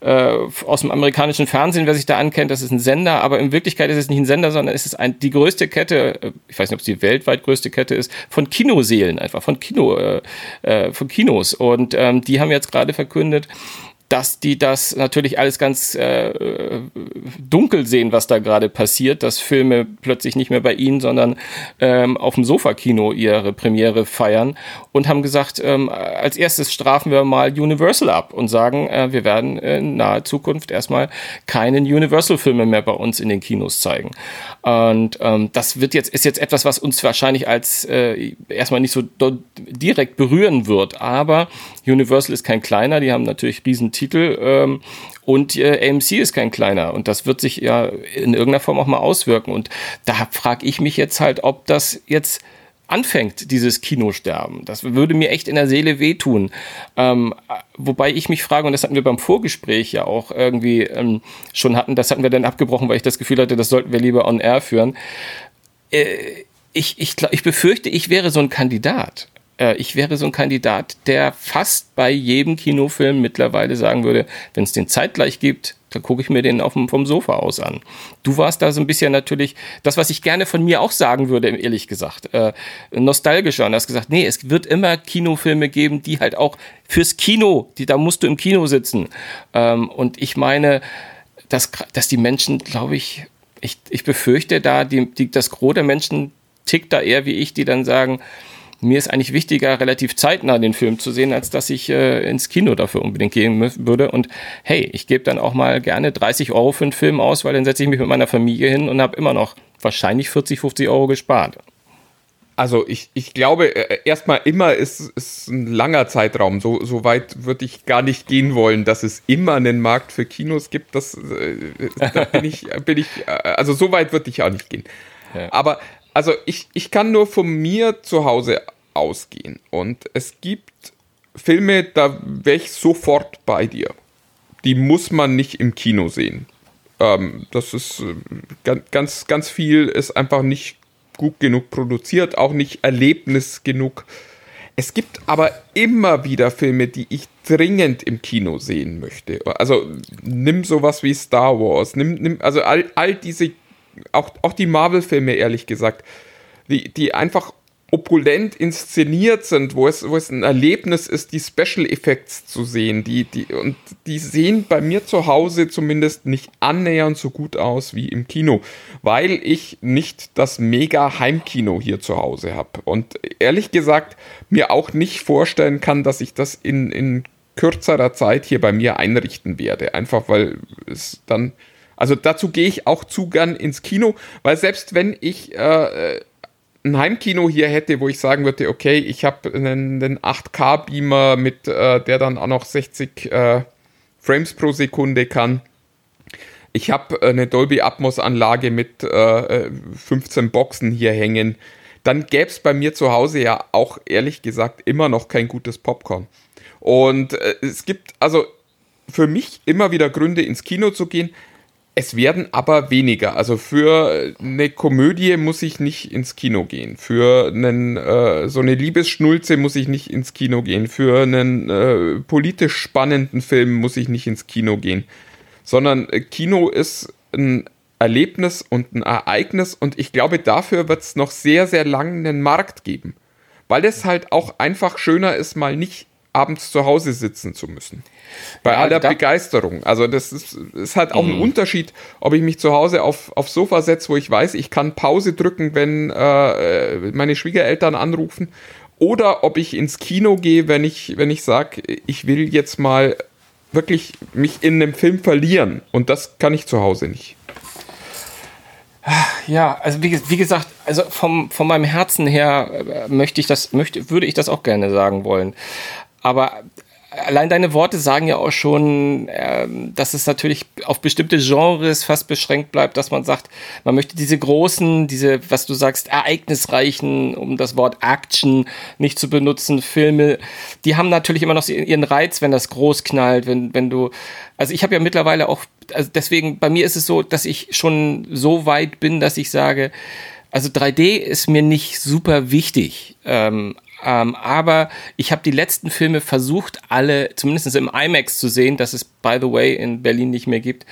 äh, aus dem amerikanischen Fernsehen, wer sich da ankennt, das ist ein Sender, aber in Wirklichkeit ist es nicht ein Sender, sondern es ist ein, die größte Kette, äh, ich weiß nicht, ob es die weltweit größte Kette ist, von Kinoseelen einfach, von Kino, äh, äh von Kinos. Und ähm, die haben jetzt gerade verkündet, dass die das natürlich alles ganz äh, dunkel sehen, was da gerade passiert, dass Filme plötzlich nicht mehr bei ihnen, sondern ähm, auf dem Sofa-Kino ihre Premiere feiern und haben gesagt, ähm, als erstes strafen wir mal Universal ab und sagen, äh, wir werden in naher Zukunft erstmal keinen Universal-Filme mehr bei uns in den Kinos zeigen. Und ähm, das wird jetzt, ist jetzt etwas, was uns wahrscheinlich als äh, erstmal nicht so direkt berühren wird, aber Universal ist kein kleiner, die haben natürlich riesen Titel ähm, und äh, AMC ist kein kleiner. Und das wird sich ja in irgendeiner Form auch mal auswirken. Und da frage ich mich jetzt halt, ob das jetzt anfängt, dieses Kinosterben. Das würde mir echt in der Seele wehtun. Ähm, wobei ich mich frage, und das hatten wir beim Vorgespräch ja auch irgendwie ähm, schon hatten, das hatten wir dann abgebrochen, weil ich das Gefühl hatte, das sollten wir lieber on air führen. Äh, ich, ich, ich befürchte, ich wäre so ein Kandidat. Äh, ich wäre so ein Kandidat, der fast bei jedem Kinofilm mittlerweile sagen würde, wenn es den zeitgleich gibt, dann gucke ich mir den auf dem, vom Sofa aus an. Du warst da so ein bisschen natürlich das, was ich gerne von mir auch sagen würde, ehrlich gesagt, äh, nostalgischer. Und hast gesagt, nee, es wird immer Kinofilme geben, die halt auch fürs Kino, die da musst du im Kino sitzen. Ähm, und ich meine, dass, dass die Menschen, glaube ich, ich, ich befürchte da, die, die, das Gros der Menschen tickt da eher wie ich, die dann sagen, mir ist eigentlich wichtiger, relativ zeitnah den Film zu sehen, als dass ich äh, ins Kino dafür unbedingt gehen würde. Und hey, ich gebe dann auch mal gerne 30 Euro für einen Film aus, weil dann setze ich mich mit meiner Familie hin und habe immer noch wahrscheinlich 40, 50 Euro gespart. Also ich, ich glaube, äh, erstmal immer ist, ist ein langer Zeitraum. So, so weit würde ich gar nicht gehen wollen, dass es immer einen Markt für Kinos gibt. Das, äh, da bin ich, bin ich, äh, also so weit würde ich auch nicht gehen. Ja. Aber also ich, ich kann nur von mir zu Hause ausgehen. Und es gibt Filme, da wäre ich sofort bei dir. Die muss man nicht im Kino sehen. Ähm, das ist äh, ganz, ganz viel ist einfach nicht gut genug produziert, auch nicht Erlebnis genug. Es gibt aber immer wieder Filme, die ich dringend im Kino sehen möchte. Also nimm sowas wie Star Wars, nimm, nimm also all, all diese auch, auch die Marvel-Filme, ehrlich gesagt, die, die einfach opulent inszeniert sind, wo es, wo es ein Erlebnis ist, die Special Effects zu sehen. Die, die, und die sehen bei mir zu Hause zumindest nicht annähernd so gut aus wie im Kino, weil ich nicht das mega Heimkino hier zu Hause habe. Und ehrlich gesagt, mir auch nicht vorstellen kann, dass ich das in, in kürzerer Zeit hier bei mir einrichten werde. Einfach weil es dann also dazu gehe ich auch zu gern ins Kino, weil selbst wenn ich äh, ein Heimkino hier hätte, wo ich sagen würde, okay, ich habe einen, einen 8K-Beamer mit, äh, der dann auch noch 60 äh, Frames pro Sekunde kann. Ich habe eine Dolby Atmos-Anlage mit äh, 15 Boxen hier hängen. Dann gäbe es bei mir zu Hause ja auch ehrlich gesagt immer noch kein gutes Popcorn. Und äh, es gibt also für mich immer wieder Gründe ins Kino zu gehen. Es werden aber weniger. Also für eine Komödie muss ich nicht ins Kino gehen. Für einen, äh, so eine Liebesschnulze muss ich nicht ins Kino gehen. Für einen äh, politisch spannenden Film muss ich nicht ins Kino gehen. Sondern äh, Kino ist ein Erlebnis und ein Ereignis und ich glaube, dafür wird es noch sehr, sehr lange einen Markt geben. Weil es halt auch einfach schöner ist, mal nicht abends zu Hause sitzen zu müssen. Bei ja, aller Begeisterung. Also das ist, ist halt auch mhm. ein Unterschied, ob ich mich zu Hause auf, aufs Sofa setze, wo ich weiß, ich kann Pause drücken, wenn äh, meine Schwiegereltern anrufen, oder ob ich ins Kino gehe, wenn ich, wenn ich sage, ich will jetzt mal wirklich mich in einem Film verlieren. Und das kann ich zu Hause nicht. Ja, also wie, wie, gesagt, also vom, von meinem Herzen her äh, möchte ich das, möchte, würde ich das auch gerne sagen wollen. Aber allein deine Worte sagen ja auch schon, ähm, dass es natürlich auf bestimmte Genres fast beschränkt bleibt, dass man sagt, man möchte diese großen, diese, was du sagst, ereignisreichen, um das Wort Action nicht zu benutzen, Filme, die haben natürlich immer noch ihren Reiz, wenn das groß knallt, wenn, wenn du, also ich habe ja mittlerweile auch, also deswegen, bei mir ist es so, dass ich schon so weit bin, dass ich sage, also 3D ist mir nicht super wichtig, ähm, ähm, aber ich habe die letzten Filme versucht, alle zumindest im IMAX zu sehen, das es, by the way, in Berlin nicht mehr gibt.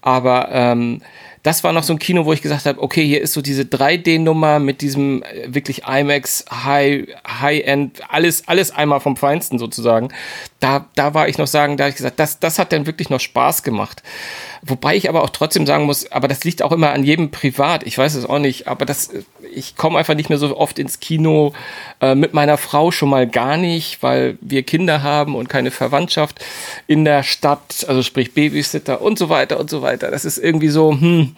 Aber ähm, das war noch so ein Kino, wo ich gesagt habe, okay, hier ist so diese 3D-Nummer mit diesem äh, wirklich IMAX High, High-End, alles, alles einmal vom Feinsten sozusagen. Da, da war ich noch sagen, da habe ich gesagt, das, das hat dann wirklich noch Spaß gemacht. Wobei ich aber auch trotzdem sagen muss, aber das liegt auch immer an jedem privat. Ich weiß es auch nicht, aber das, ich komme einfach nicht mehr so oft ins Kino äh, mit meiner Frau schon mal gar nicht, weil wir Kinder haben und keine Verwandtschaft in der Stadt, also sprich Babysitter und so weiter und so weiter. Das ist irgendwie so, hm,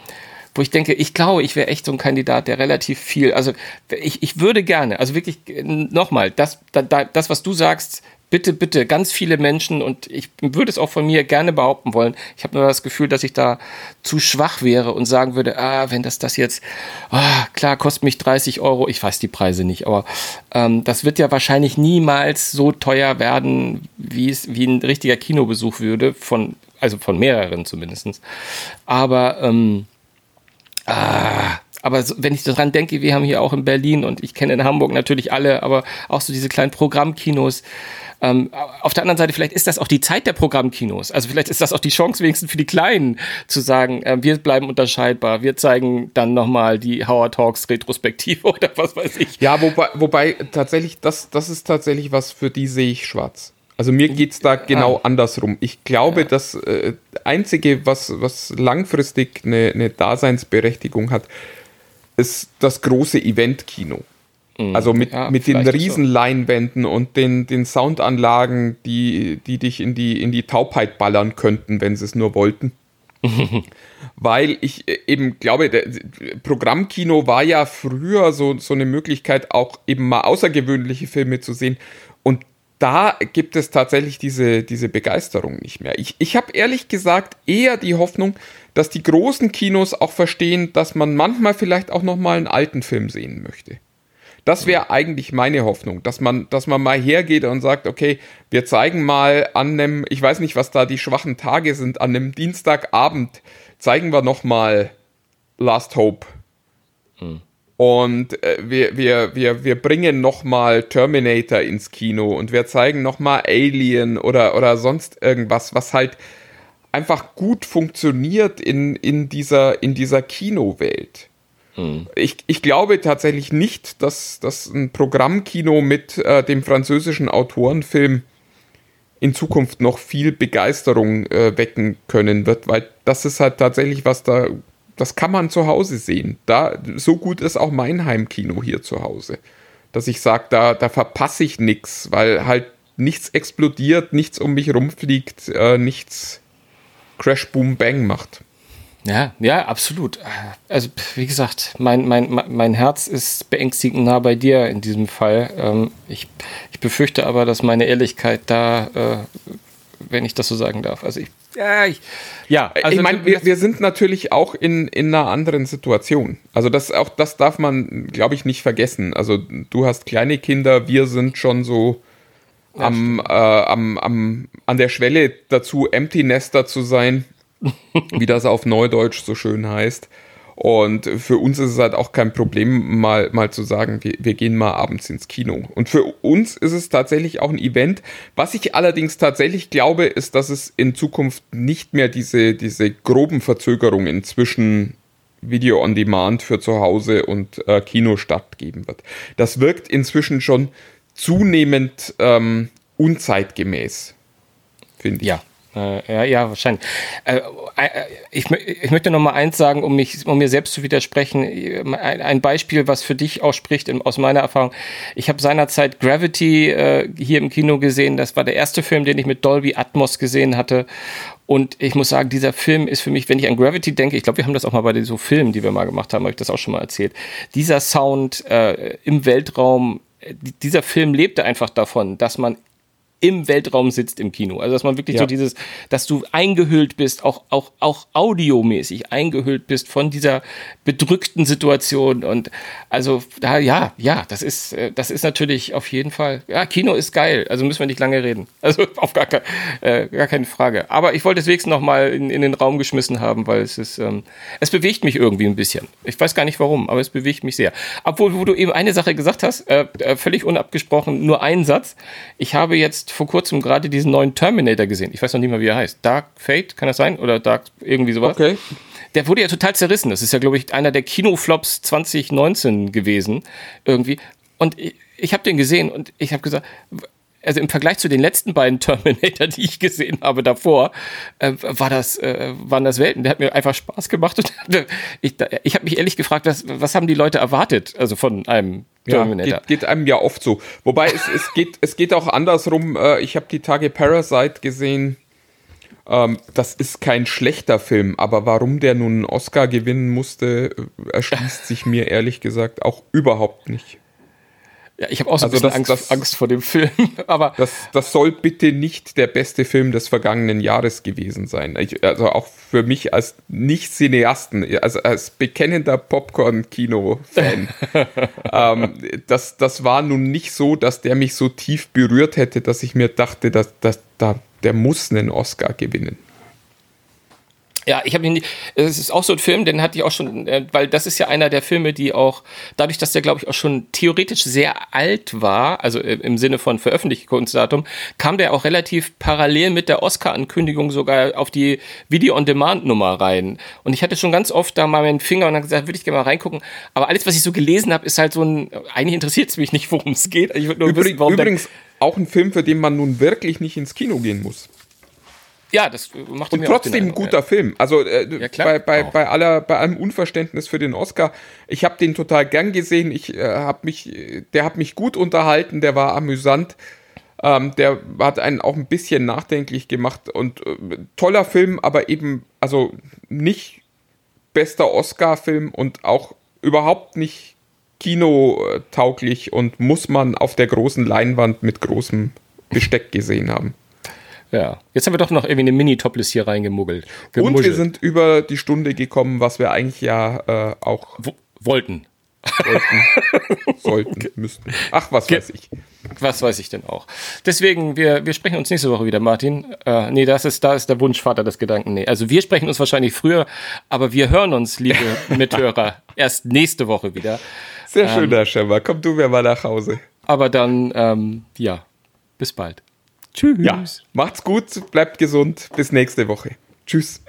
wo ich denke, ich glaube, ich wäre echt so ein Kandidat, der relativ viel, also ich, ich würde gerne, also wirklich nochmal, das, das, was du sagst, bitte, bitte, ganz viele Menschen und ich würde es auch von mir gerne behaupten wollen. Ich habe nur das Gefühl, dass ich da zu schwach wäre und sagen würde, ah, wenn das das jetzt, ah, klar, kostet mich 30 Euro, ich weiß die Preise nicht, aber ähm, das wird ja wahrscheinlich niemals so teuer werden, wie es wie ein richtiger Kinobesuch würde, von, also von mehreren zumindestens. Aber ähm, ah, aber so, wenn ich daran denke, wir haben hier auch in Berlin und ich kenne in Hamburg natürlich alle, aber auch so diese kleinen Programmkinos, ähm, auf der anderen Seite, vielleicht ist das auch die Zeit der Programmkinos. Also vielleicht ist das auch die Chance wenigstens für die Kleinen zu sagen, äh, wir bleiben unterscheidbar. Wir zeigen dann nochmal die Howard Talks Retrospektive oder was weiß ich. Ja, wobei, wobei tatsächlich, das, das ist tatsächlich was, für die sehe ich schwarz. Also mir geht es da genau ah. andersrum. Ich glaube, ja. das äh, Einzige, was, was langfristig eine, eine Daseinsberechtigung hat, ist das große Eventkino. Mhm. Also mit, ja, mit den Riesenleinwänden so. und den, den Soundanlagen, die, die dich in die, in die Taubheit ballern könnten, wenn sie es nur wollten. Weil ich eben glaube, Programmkino war ja früher so, so eine Möglichkeit, auch eben mal außergewöhnliche Filme zu sehen. Da gibt es tatsächlich diese, diese Begeisterung nicht mehr. Ich, ich habe ehrlich gesagt eher die Hoffnung, dass die großen Kinos auch verstehen, dass man manchmal vielleicht auch noch mal einen alten Film sehen möchte. Das wäre eigentlich meine Hoffnung, dass man, dass man mal hergeht und sagt, okay, wir zeigen mal an einem, ich weiß nicht, was da die schwachen Tage sind, an einem Dienstagabend zeigen wir noch mal Last Hope. Hm. Und äh, wir, wir, wir, wir bringen noch mal Terminator ins Kino und wir zeigen noch mal Alien oder, oder sonst irgendwas, was halt einfach gut funktioniert in, in, dieser, in dieser Kinowelt. Mhm. Ich, ich glaube tatsächlich nicht, dass, dass ein Programmkino mit äh, dem französischen Autorenfilm in Zukunft noch viel Begeisterung äh, wecken können wird, weil das ist halt tatsächlich was da, das kann man zu Hause sehen. Da, so gut ist auch mein Heimkino hier zu Hause. Dass ich sage, da, da verpasse ich nichts, weil halt nichts explodiert, nichts um mich rumfliegt, äh, nichts Crash, Boom, Bang macht. Ja, ja, absolut. Also, wie gesagt, mein, mein, mein Herz ist beängstigend nah bei dir in diesem Fall. Ähm, ich, ich befürchte aber, dass meine Ehrlichkeit da, äh, wenn ich das so sagen darf, also ich, ja, ich, ja also ich meine, wir, wir sind natürlich auch in, in einer anderen Situation. Also, das, auch das darf man, glaube ich, nicht vergessen. Also, du hast kleine Kinder, wir sind schon so am, äh, am, am, an der Schwelle dazu, Empty Nester zu sein wie das auf Neudeutsch so schön heißt. Und für uns ist es halt auch kein Problem, mal, mal zu sagen, wir, wir gehen mal abends ins Kino. Und für uns ist es tatsächlich auch ein Event. Was ich allerdings tatsächlich glaube, ist, dass es in Zukunft nicht mehr diese, diese groben Verzögerungen zwischen Video on Demand für zu Hause und äh, Kinostart geben wird. Das wirkt inzwischen schon zunehmend ähm, unzeitgemäß, finde ich. Ja, äh, ja, ja, wahrscheinlich. Äh, äh, ich, ich möchte noch mal eins sagen, um, mich, um mir selbst zu widersprechen. Ein, ein Beispiel, was für dich auch spricht, aus meiner Erfahrung. Ich habe seinerzeit Gravity äh, hier im Kino gesehen. Das war der erste Film, den ich mit Dolby Atmos gesehen hatte. Und ich muss sagen, dieser Film ist für mich, wenn ich an Gravity denke, ich glaube, wir haben das auch mal bei den so Filmen, die wir mal gemacht haben, habe ich das auch schon mal erzählt. Dieser Sound äh, im Weltraum, dieser Film lebte einfach davon, dass man im Weltraum sitzt im Kino. Also dass man wirklich ja. so dieses, dass du eingehüllt bist, auch, auch, auch audiomäßig eingehüllt bist von dieser bedrückten Situation. Und also da, ja, ja, das ist, äh, das ist natürlich auf jeden Fall, ja, Kino ist geil. Also müssen wir nicht lange reden. Also auf gar, äh, gar keine Frage. Aber ich wollte es wenigstens nochmal in, in den Raum geschmissen haben, weil es ist, ähm, es bewegt mich irgendwie ein bisschen. Ich weiß gar nicht warum, aber es bewegt mich sehr. Obwohl, wo du eben eine Sache gesagt hast, äh, äh völlig unabgesprochen, nur einen Satz. Ich habe jetzt vor kurzem gerade diesen neuen Terminator gesehen. Ich weiß noch nicht mal, wie er heißt. Dark Fate, kann das sein? Oder Dark irgendwie sowas? Okay. Der wurde ja total zerrissen. Das ist ja, glaube ich, einer der Kinoflops 2019 gewesen. Irgendwie. Und ich, ich habe den gesehen und ich habe gesagt, also im Vergleich zu den letzten beiden Terminator, die ich gesehen habe davor, äh, war das, äh, waren das Welten. Der hat mir einfach Spaß gemacht. Und ich ich habe mich ehrlich gefragt, was, was haben die Leute erwartet, also von einem Terminator? Ja, geht, geht einem ja oft so. Wobei es, es, geht, es geht auch andersrum. Äh, ich habe die Tage Parasite gesehen. Ähm, das ist kein schlechter Film, aber warum der nun einen Oscar gewinnen musste, äh, erschließt sich mir ehrlich gesagt auch überhaupt nicht. Ja, ich habe auch so Also ein bisschen das- Angst, das- Angst vor dem Film. Aber Das, das soll bitte nicht der beste Film des vergangenen Jahres gewesen sein. Ich, also auch für mich als Nicht-Cineasten, also als bekennender Popcorn-Kino-Fan. ähm, das, das war nun nicht so, dass der mich so tief berührt hätte, dass ich mir dachte, dass, dass, da, der muss einen Oscar gewinnen. Ja, ich habe ihn. Es ist auch so ein Film, den hatte ich auch schon, äh, weil das ist ja einer der Filme, die auch dadurch, dass der glaube ich auch schon theoretisch sehr alt war, also äh, im Sinne von Veröffentlichungsdatum, kam der auch relativ parallel mit der Oscar-Ankündigung sogar auf die Video-on-Demand-Nummer rein. Und ich hatte schon ganz oft da mal meinen Finger und dann gesagt, würde ich gerne mal reingucken. Aber alles, was ich so gelesen habe, ist halt so ein. Eigentlich interessiert es mich nicht, worum es geht. Ich würde nur Übrig, wissen, warum übrigens auch ein Film, für den man nun wirklich nicht ins Kino gehen muss. Ja, das äh, macht Und mir trotzdem ein guter Film. Also äh, Ja, bei, bei, Auch. bei, aller, bei allem Unverständnis für den Oscar, ich habe den total gern gesehen. Ich äh, habe mich, der hat mich gut unterhalten, der war amüsant. Ähm, der hat einen auch ein bisschen nachdenklich gemacht und äh, toller Film, aber eben, also nicht bester Oscar-Film und auch überhaupt nicht kinotauglich und muss man auf der großen Leinwand mit großem Besteck gesehen haben. Ja. Jetzt haben wir doch noch irgendwie eine Mini-Toplist hier reingemuggelt. Und wir Gemuschelt. sind über die Stunde gekommen, was wir eigentlich ja äh, auch Wo- wollten. sollten, sollten, müssten. Ach, was weiß ich. Was weiß ich denn auch. Deswegen, wir, wir sprechen uns nächste Woche wieder, Martin. Äh, nee, das ist, da ist der Wunschvater des Gedanken. Nee, also wir sprechen uns wahrscheinlich früher, aber wir hören uns, liebe Mithörer, erst nächste Woche wieder. Sehr schön, Herr Schemmer. Komm du mir mal nach Hause. Aber dann, ähm, ja, bis bald. Tschüss. Ja, macht's gut, bleibt gesund. Bis nächste Woche. Tschüss.